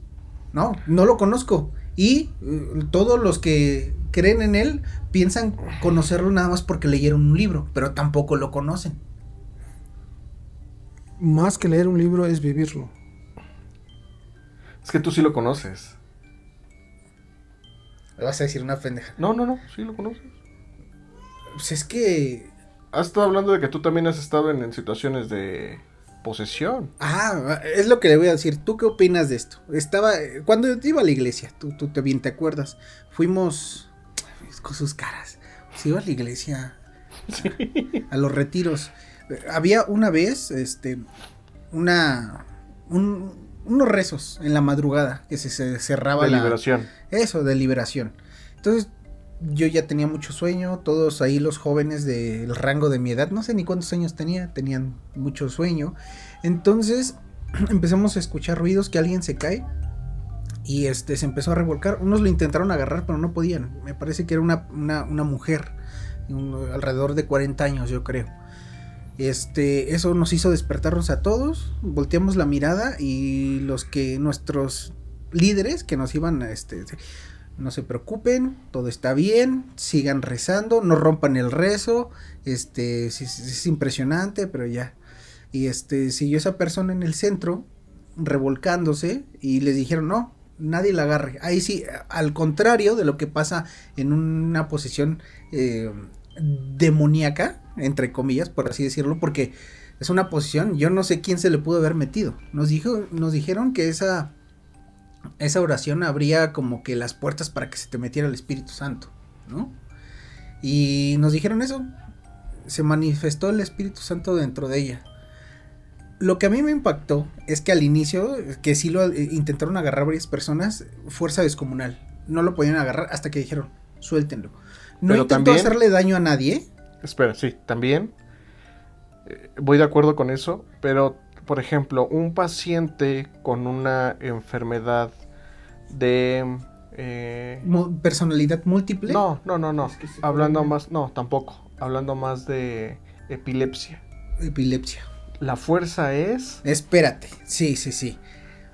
No, no lo conozco. Y eh, todos los que creen en él piensan conocerlo nada más porque leyeron un libro, pero tampoco lo conocen. Más que leer un libro es vivirlo. Es que tú sí lo conoces. Me vas a decir una pendeja. No, no, no, sí lo conoces. Pues es que Has estado hablando de que tú también has estado en, en situaciones de posesión. Ah, es lo que le voy a decir. ¿Tú qué opinas de esto? Estaba, cuando iba a la iglesia, tú, tú te bien te acuerdas, fuimos con sus caras. Se iba a la iglesia, a los retiros. Había una vez, este, una, un- unos rezos en la madrugada que se, se cerraba De la, liberación. eso, de liberación. Entonces, yo ya tenía mucho sueño, todos ahí los jóvenes del rango de mi edad, no sé ni cuántos años tenía, tenían mucho sueño. Entonces, empezamos a escuchar ruidos que alguien se cae y este se empezó a revolcar. Unos lo intentaron agarrar, pero no podían. Me parece que era una, una, mujer, alrededor de 40 años, yo creo. Este, eso nos hizo despertarnos a todos, volteamos la mirada y los que nuestros líderes que nos iban, este, no se preocupen, todo está bien, sigan rezando, no rompan el rezo, este, es, impresionante, pero ya. Y este, siguió esa persona en el centro, revolcándose, y les dijeron, no, nadie la agarre. Ahí sí, al contrario de lo que pasa en una posición eh, demoníaca, entre comillas, por así decirlo, porque es una posición, yo no sé quién se le pudo haber metido. Nos dijo, nos dijeron que esa esa oración abría como que las puertas para que se te metiera el Espíritu Santo, ¿no? Y nos dijeron eso. Se manifestó el Espíritu Santo dentro de ella. Lo que a mí me impactó es que al inicio, que sí lo eh, intentaron agarrar varias personas, fuerza descomunal. No lo podían agarrar hasta que dijeron, suéltenlo. No Pero intentó también- hacerle daño a nadie. Espera, sí, también eh, voy de acuerdo con eso, pero por ejemplo, un paciente con una enfermedad de... eh, Personalidad múltiple. no, no, no, no. Es que se Hablando puede- más, no, tampoco. Hablando más de epilepsia. Epilepsia. La fuerza es... Espérate, sí, sí, sí.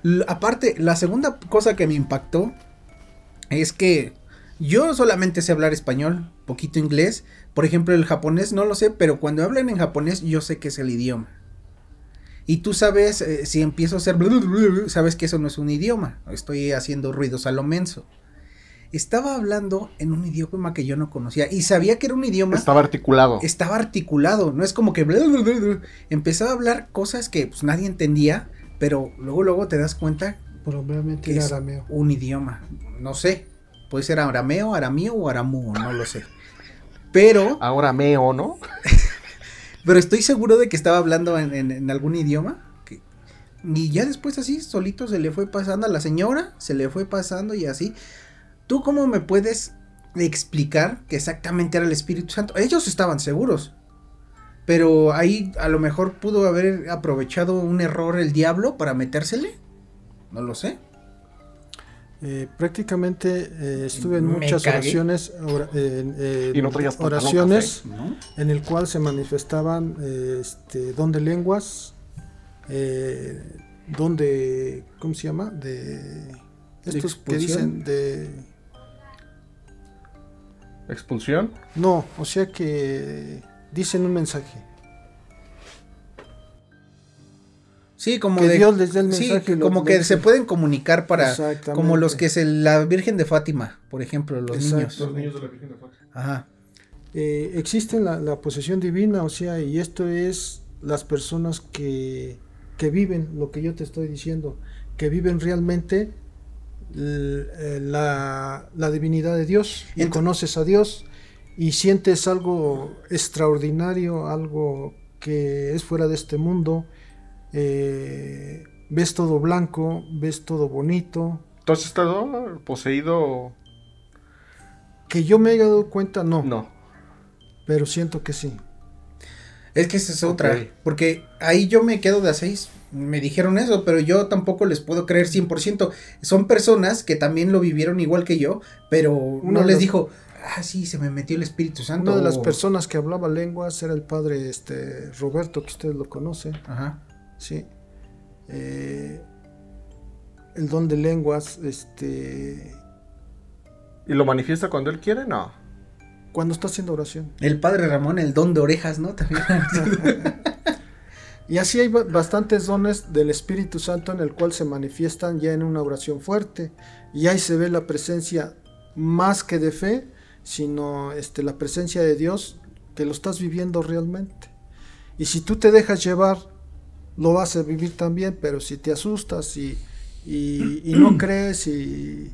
L- aparte, la segunda cosa que me impactó es que yo solamente sé hablar español, poquito inglés. Por ejemplo, el japonés no lo sé, pero cuando hablan en japonés yo sé que es el idioma. Y tú sabes, eh, si empiezo a hacer, sabes que eso no es un idioma, estoy haciendo ruidos a lo menso. Estaba hablando en un idioma que yo no conocía y sabía que era un idioma. Estaba articulado. Estaba articulado, no es como que empezaba a hablar cosas que pues, nadie entendía, pero luego luego te das cuenta Probablemente que era es arameo. un idioma, no sé, puede ser arameo, aramío o aramú, no lo sé. Pero Ahora meo, ¿no? Pero estoy seguro de que estaba hablando en, algún idioma. y ya después así, solito se le fue pasando a la señora, se le fue pasando y así. ¿Tú cómo me puedes explicar que exactamente era el Espíritu Santo? Ellos estaban seguros. Pero ahí a lo mejor pudo haber aprovechado un error el diablo para metérsele. No lo sé. Eh, prácticamente eh, estuve en muchas cagué. oraciones, Y no pantalón oraciones ¿no? en el cual se manifestaban eh, este, don de lenguas, eh, don de, ¿cómo se llama? De estos que expulsión? dicen de, Expulsión. no, o sea que dicen un mensaje. Sí, como Que de- Dios les dé el sí, mensaje. lo- como que se pueden comunicar para como los que se la Virgen de Fátima, por ejemplo, los Exacto. niños. de la Virgen de Fátima. Ajá. Eh, existe la, la posesión divina, o sea, y esto es las personas que, que viven lo que yo te estoy diciendo, que viven realmente eh, la, la divinidad de Dios, y conoces a Dios y sientes algo extraordinario, algo que es fuera de este mundo, eh, ves todo blanco, ves todo bonito, ¿Tú has estado poseído? que yo me he dado cuenta, no, No. pero siento que sí. Es que esa es otra, porque ahí yo me quedo de a seis. Me dijeron eso, pero yo tampoco les puedo creer 100%. Son personas que también lo vivieron igual que yo, pero Uno no les los- dijo, ah, sí, se me metió el Espíritu Santo. Una de las personas que hablaba lenguas era el padre este, Roberto, que ustedes lo conocen, Ajá. ¿Sí? Eh, el don de lenguas, este, ¿Y lo manifiesta cuando él quiere? No. cuando está haciendo oración. El padre Ramón, el don de orejas, ¿no? También. Y así hay ba- bastantes dones del Espíritu Santo en el cual se manifiestan ya en una oración fuerte. Y ahí se ve la presencia más que de fe, sino este, la presencia de Dios que lo estás viviendo realmente. Y si tú te dejas llevar, lo vas a vivir también, pero si te asustas y, y- y no crees y,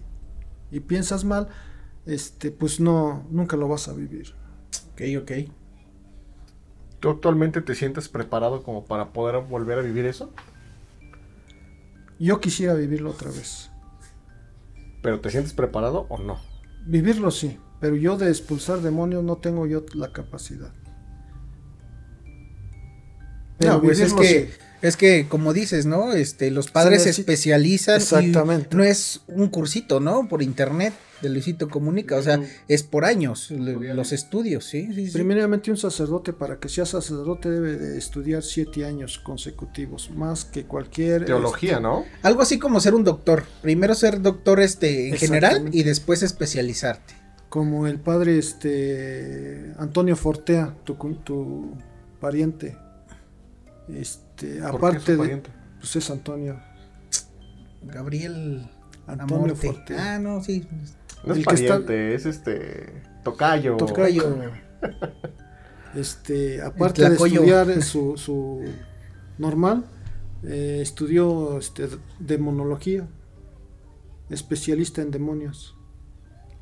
y piensas mal, este, pues no, nunca lo vas a vivir. ok, ok. ¿Tú actualmente te sientes preparado como para poder volver a vivir eso? Yo quisiera vivirlo otra vez. ¿Pero te sientes preparado o no? Vivirlo sí, pero yo de expulsar demonios no tengo yo la capacidad. Pero No, pues es que, es que, como dices, ¿no? Este, los padres se especializan. y Exactamente. no es un cursito, ¿no? Por internet de Luisito Comunica. O sea, es por años los estudios, ¿sí? sí, sí. Primeramente un sacerdote para que sea sacerdote debe de estudiar siete años consecutivos, más que cualquier... Teología, ¿no? Algo así como ser un doctor. Primero ser doctor este en general y después especializarte. este, como el padre este Antonio Fortea, tu, tu pariente. Este, ¿Por qué aparte su de... pariente? Pues es Antonio. Gabriel Antonio Amorte. Fortea. Ah, no, sí. No es el que está- pariente, es este... Tocayo. Tocayo. Este, aparte de estudiar en su, su normal, eh, estudió este, demonología, especialista en demonios.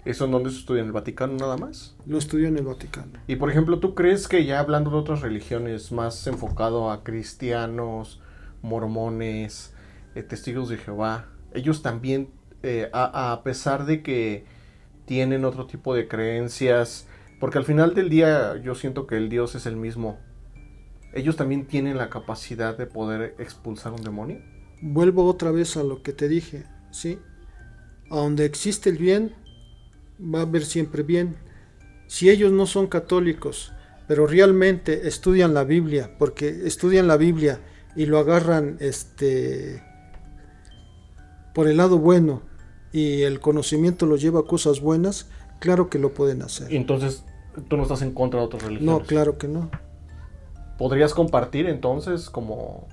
¿Eso en dónde se estudia? ¿En el Vaticano nada más? Lo estudió en el Vaticano. Y por ejemplo, ¿tú crees que ya hablando de otras religiones, más enfocado a cristianos, mormones, eh, testigos de Jehová, ellos también, eh, a, a pesar de que tienen otro tipo de creencias, porque al final del día yo siento que el Dios es el mismo, ellos también tienen la capacidad de poder expulsar un demonio? Vuelvo otra vez a lo que te dije, ¿sí? A donde existe el bien, va a haber siempre bien. Si ellos no son católicos, pero realmente estudian la Biblia, porque estudian la Biblia y lo agarran este por el lado bueno y el conocimiento los lleva a cosas buenas, claro que lo pueden hacer. Entonces, tú no estás en contra de otras religiones. No, claro que no. ¿Podrías compartir entonces como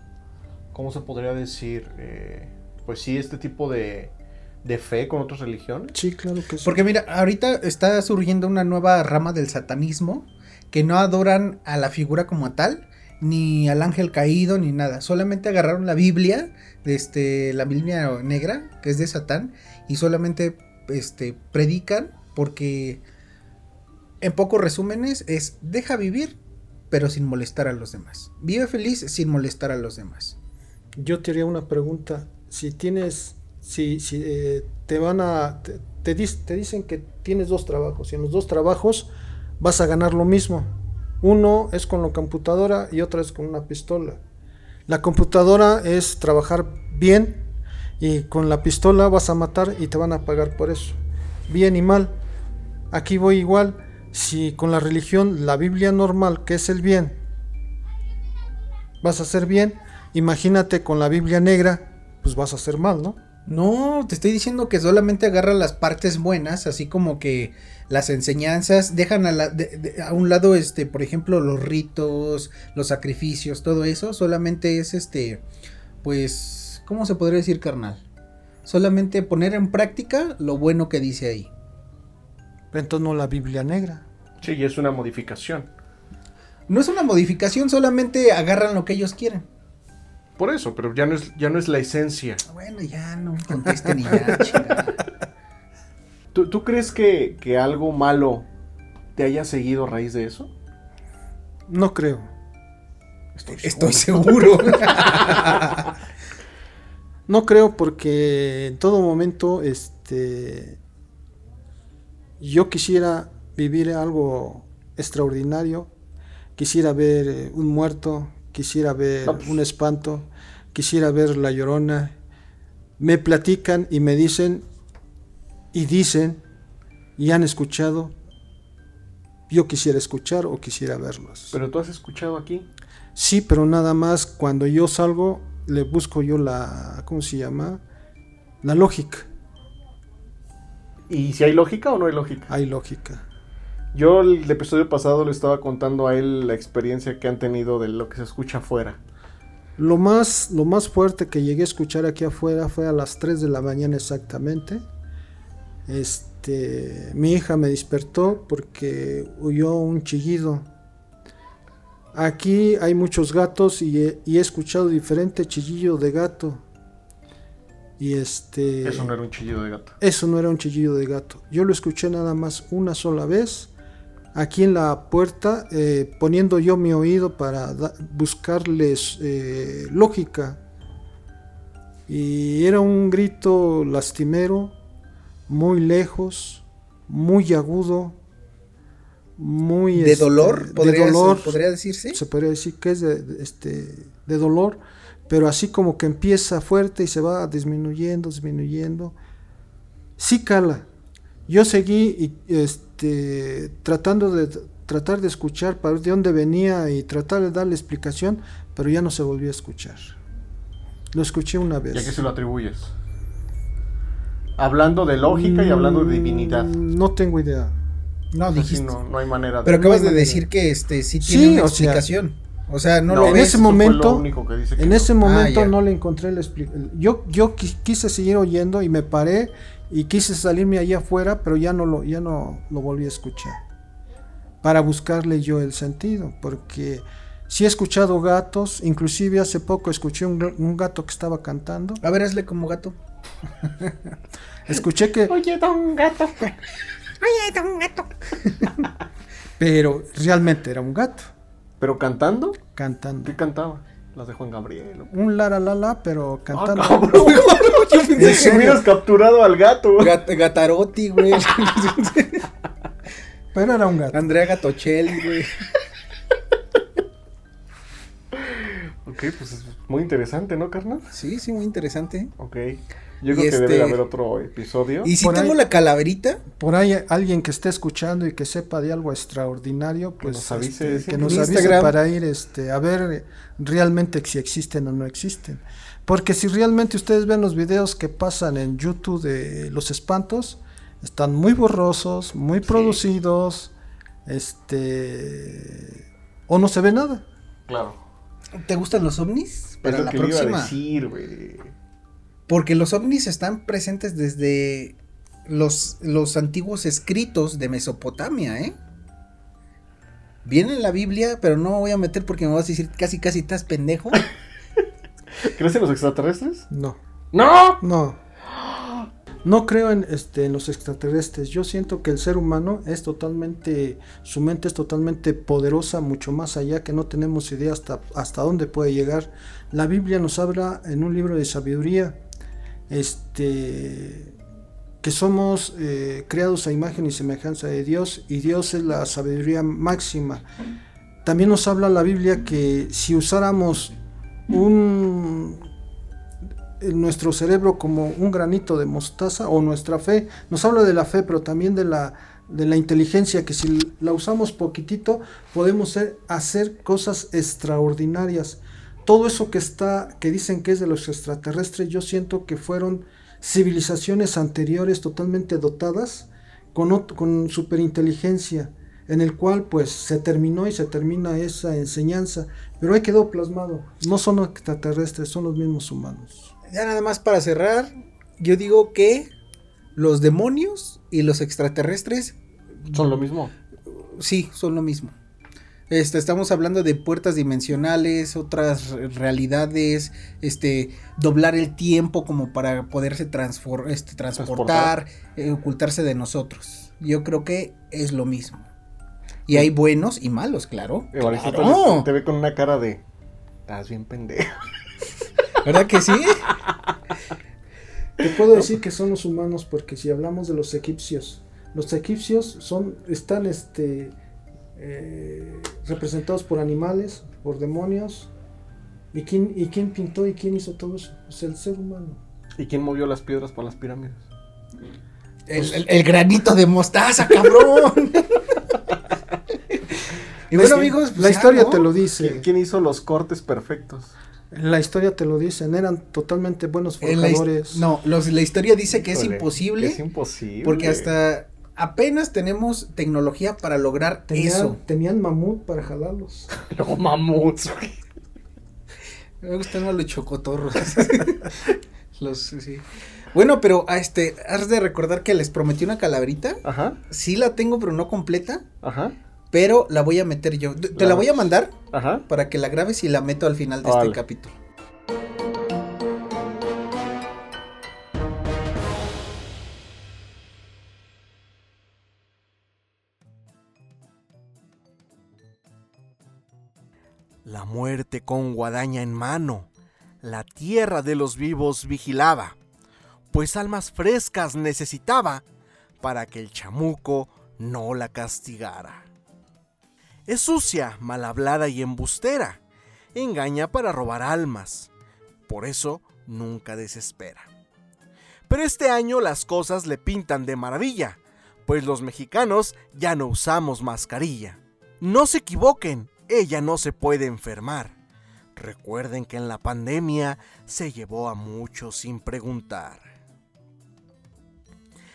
¿cómo se podría decir? Eh, pues sí, este tipo de, de fe con otras religiones. Sí, claro que sí. Porque mira, ahorita está surgiendo una nueva rama del satanismo que no adoran a la figura como tal, ni al ángel caído, ni nada. Solamente agarraron la Biblia, este, la Biblia negra, que es de Satán, y solamente este, predican porque, en pocos resúmenes, es deja vivir, pero sin molestar a los demás. Vive feliz sin molestar a los demás. Yo te haría una pregunta. Si tienes, si, si eh, te van a, te, dicen que tienes dos trabajos y en los dos trabajos vas a ganar lo mismo. Uno es con la computadora y otra es con una pistola. La computadora es trabajar bien y con la pistola vas a matar y te van a pagar por eso. Bien y mal. Aquí voy igual. Si con la religión, la Biblia normal, que es el bien, vas a hacer bien, imagínate con la Biblia negra, pues vas a hacer mal, ¿no? No, te estoy diciendo que solamente agarra las partes buenas, así como que las enseñanzas dejan a, la- de- de- a un lado, este, por ejemplo, los ritos, los sacrificios, todo eso, solamente es este, pues, ¿cómo se podría decir, carnal? Solamente poner en práctica lo bueno que dice ahí. Entonces no la Biblia negra. Sí, y es una modificación. No es una modificación, solamente agarran lo que ellos quieren. Por eso, pero ya no es, ya no es la esencia. Bueno, ya no contesten y ya, chingada. ¿Tú, tú crees que, que algo malo te haya seguido a raíz de eso? No creo. Estoy seguro. No creo porque en todo momento, este, yo quisiera vivir algo extraordinario, quisiera ver eh, un muerto, quisiera ver No, pues. un espanto, quisiera ver la llorona. Me platican y me dicen y dicen y han escuchado. Yo quisiera escuchar o quisiera verlos. Pero tú has escuchado aquí. Sí, pero nada más cuando yo salgo le busco yo la, ¿cómo se llama? La lógica. ¿Y si hay lógica o no hay lógica? Hay lógica. Yo el episodio pasado le estaba contando a él la experiencia que han tenido de lo que se escucha afuera. Lo más, lo más fuerte que llegué a escuchar aquí afuera fue a las 3 de la mañana exactamente. Este, mi hija me despertó porque oyó un chillido. Aquí hay muchos gatos y he, y he escuchado diferente chillillo de gato. Y este Eso no era un chillido de gato. Eso no era un chillido de gato. Yo lo escuché nada más una sola vez, aquí en la puerta, eh, poniendo yo mi oído para buscarles eh, lógica. Y era un grito lastimero, muy lejos, muy agudo, muy... ¿De este, dolor? de ¿Podría, dolor, ¿Podría decirse? se podría decir que es de, de- este, de dolor, pero así como que empieza fuerte y se va disminuyendo, disminuyendo. Sí cala. Yo seguí y, este, tratando de tratar de escuchar para ver de dónde venía y tratar de darle explicación, pero ya no se volvió a escuchar. Lo escuché una vez. ¿Y a qué se lo atribuyes? Hablando de lógica y hablando de divinidad. Mm, No tengo idea. No, Así dijiste. no, no hay manera de... Pero acabas no de manera. decir que este sí Sí, tiene una o sea, explicación. O sea, no, No, lo en ves. ese momento- lo único que dice que En no. ese momento ya. no le encontré la explicación. Yo, yo qui- quise seguir oyendo y me paré y quise salirme allá afuera, pero ya no lo, ya no lo volví a escuchar. Para buscarle yo el sentido, porque sí he escuchado gatos, inclusive hace poco escuché un, gato que estaba cantando. A ver, hazle como gato. Escuché que, Oye, don gato. pero realmente era un gato ¿Pero cantando? cantando. ¿Qué cantaba? Las de Juan Gabriel. ¿o? Un la la la la, pero Ah, cantando. cabrón. ¿En Si hubieras capturado al gato. Gat- Gatarotti, güey. pero era un gato. Andrea Gatocelli, güey. Ok, pues es muy interesante, ¿no, carnal? Sí, sí, muy interesante. Ok. Yo Y creo que debe de este- haber otro episodio. Y si Por tengo ahí- la calaverita, Por ahí alguien que esté escuchando y que sepa de algo extraordinario, pues nos avise, este, sí. que nos avise para ir este, a ver realmente si existen o no existen. Porque si realmente ustedes ven los videos que pasan en YouTube de los espantos, están muy borrosos, muy producidos, este o no se ve nada. Claro. ¿Te gustan los ovnis? Para la próxima. decir, güey. Porque los ovnis están presentes desde los, los antiguos escritos de Mesopotamia, ¿eh? Viene en la Biblia, pero no voy a meter porque me vas a decir casi casi estás pendejo. ¿Crees en los extraterrestres? No. ¡No! No. No creo en, este, en los extraterrestres. Yo siento que el ser humano es totalmente, su mente es totalmente poderosa, mucho más allá que no tenemos idea hasta, hasta dónde puede llegar. La Biblia nos habla en un libro de sabiduría, este, que somos eh, creados a imagen y semejanza de Dios y Dios es la sabiduría máxima. También nos habla la Biblia que si usáramos un nuestro cerebro como un granito de mostaza o nuestra fe. Nos habla de la fe, pero también de la, de la inteligencia, que si la usamos poquitito podemos hacer cosas extraordinarias. Todo eso que está, que dicen que es de los extraterrestres, yo siento que fueron civilizaciones anteriores totalmente dotadas con, con superinteligencia, en el cual pues se terminó y se termina esa enseñanza, pero ahí quedó plasmado. No son extraterrestres, son los mismos humanos ya nada más para cerrar, yo digo que los demonios y los extraterrestres son lo mismo. Sí, son lo mismo. Este, estamos hablando de puertas dimensionales, otras realidades, este, doblar el tiempo como para poderse este, transportar, eh, ocultarse de nosotros. Yo creo que es lo mismo. Y hay buenos y malos, claro. claro. Te, ve con una cara de, estás bien pendejo. ¿Verdad que sí? Te puedo decir que son los humanos porque si hablamos de los egipcios, los egipcios son, están este, eh, representados por animales, por demonios. ¿Y quién, ¿Y quién pintó y quién hizo todo eso? Pues el ser humano. ¿Y quién movió las piedras para las pirámides? El, granito de mostaza, cabrón. y bueno, amigos, pues la historia te lo dice. ¿Quién hizo los cortes perfectos? La historia te lo dicen, eran totalmente buenos forjadores. no, la historia dice que es imposible. Es imposible. Porque hasta apenas tenemos tecnología para lograr eso. Tenían mamut para jalarlos. no, mamuts. Me gustan más los chocotorros. los, sí. Bueno, pero a este, has de recordar que les prometí una calabrita. Ajá. Sí la tengo, pero no completa. Ajá pero la voy a meter yo. Te la voy a mandar para que la grabes y la meto al final de este capítulo. La muerte con guadaña en mano, la tierra de los vivos vigilaba, pues almas frescas necesitaba para que el chamuco no la castigara. Es sucia, mal hablada y embustera. Engaña para robar almas. Por eso nunca desespera. Pero este año las cosas le pintan de maravilla, pues los mexicanos ya no usamos mascarilla. No se equivoquen, ella no se puede enfermar. Recuerden que en la pandemia se llevó a muchos sin preguntar.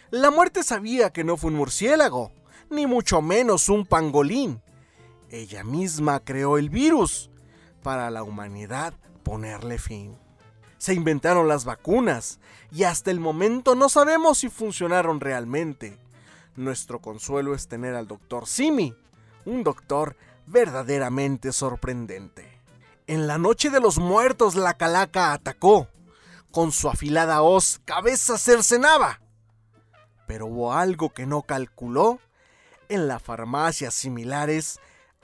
La muerte sabía que no fue un murciélago, ni mucho menos un pangolín, ella misma creó el virus para la humanidad ponerle fin. Se inventaron las vacunas y hasta el momento no sabemos si funcionaron realmente. Nuestro consuelo es tener al doctor Simi, un doctor verdaderamente sorprendente. En la noche de los muertos la calaca atacó. Con su afilada hoz cabeza cercenaba. Pero hubo algo que no calculó. En las farmacias similares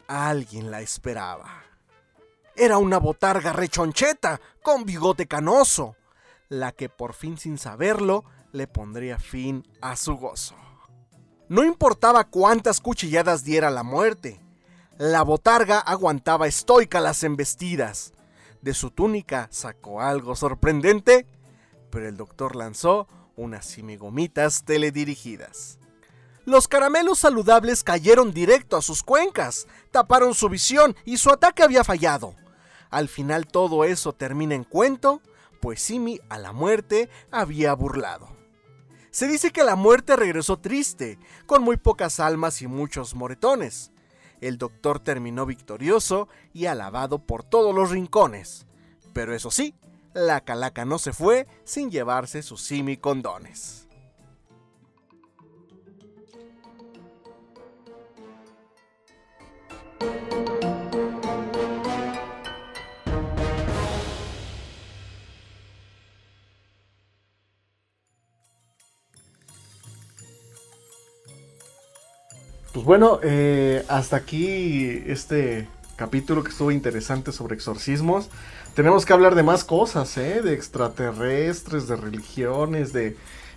Alguien la esperaba. Era una botarga rechoncheta con bigote canoso, la que por fin sin saberlo le pondría fin a su gozo. No importaba cuántas cuchilladas diera la muerte, la botarga aguantaba estoica las embestidas. De su túnica sacó algo sorprendente, pero el doctor lanzó unas simigomitas teledirigidas. Los caramelos saludables cayeron directo a sus cuencas, taparon su visión y su ataque había fallado. Al final todo eso termina en cuento, pues Simi a la muerte había burlado. Se dice que la muerte regresó triste, con muy pocas almas y muchos moretones. El doctor terminó victorioso y alabado por todos los rincones. Pero eso sí, la calaca no se fue sin llevarse sus simicondones. Pues bueno, eh, hasta aquí este capítulo que estuvo interesante sobre exorcismos. Tenemos que hablar de más cosas, ¿eh? De extraterrestres, de religiones, de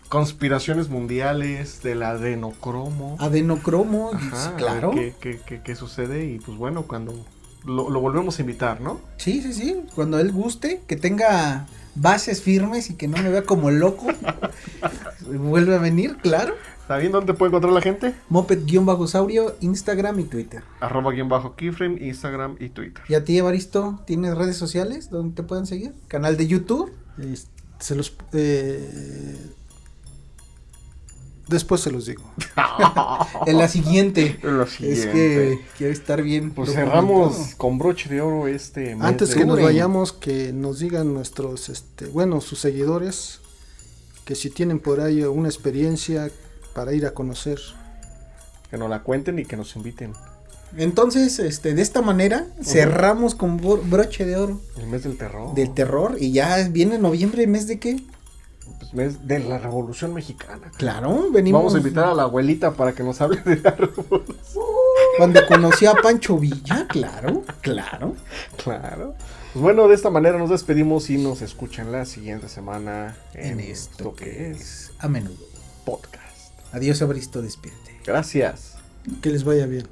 conspiraciones mundiales, del adenocromo. Adenocromo, Ajá, claro. ¿qué, qué, qué, qué sucede? Y pues bueno, cuando lo, lo volvemos a invitar, ¿no? Sí, sí, sí. Cuando él guste, que tenga bases firmes y que no me vea como loco. Vuelve a venir, claro. ¿Está bien dónde puede encontrar la gente? Moped-saurio, Instagram y Twitter. Arroba guion bajo keyframe, Instagram y Twitter. ¿Y a ti, Evaristo, tienes redes sociales donde te puedan seguir? ¿Canal de YouTube? Es- se los eh, después se los digo. En la siguiente. Lo Es siguiente. que quiere estar bien. Pues cerramos con broche de oro este mes Antes que nos vayamos, que nos digan nuestros, este, bueno, sus seguidores, que si tienen por ahí una experiencia para ir a conocer. Que nos la cuenten y que nos inviten. Entonces, este, de esta manera, cerramos con bro- broche de oro El mes del terror. del terror. Y ya viene noviembre, mes de qué? Pues, mes de la Revolución Mexicana. Claro, venimos. Vamos a invitar a la abuelita para que nos hable de la revolución. Cuando conocí a Pancho Villa, claro, claro. Claro. Pues bueno, de esta manera nos despedimos y nos escuchan la siguiente semana En esto que es a menudo. podcast. Adiós, Evaristo, despierte. Gracias. Que les vaya bien.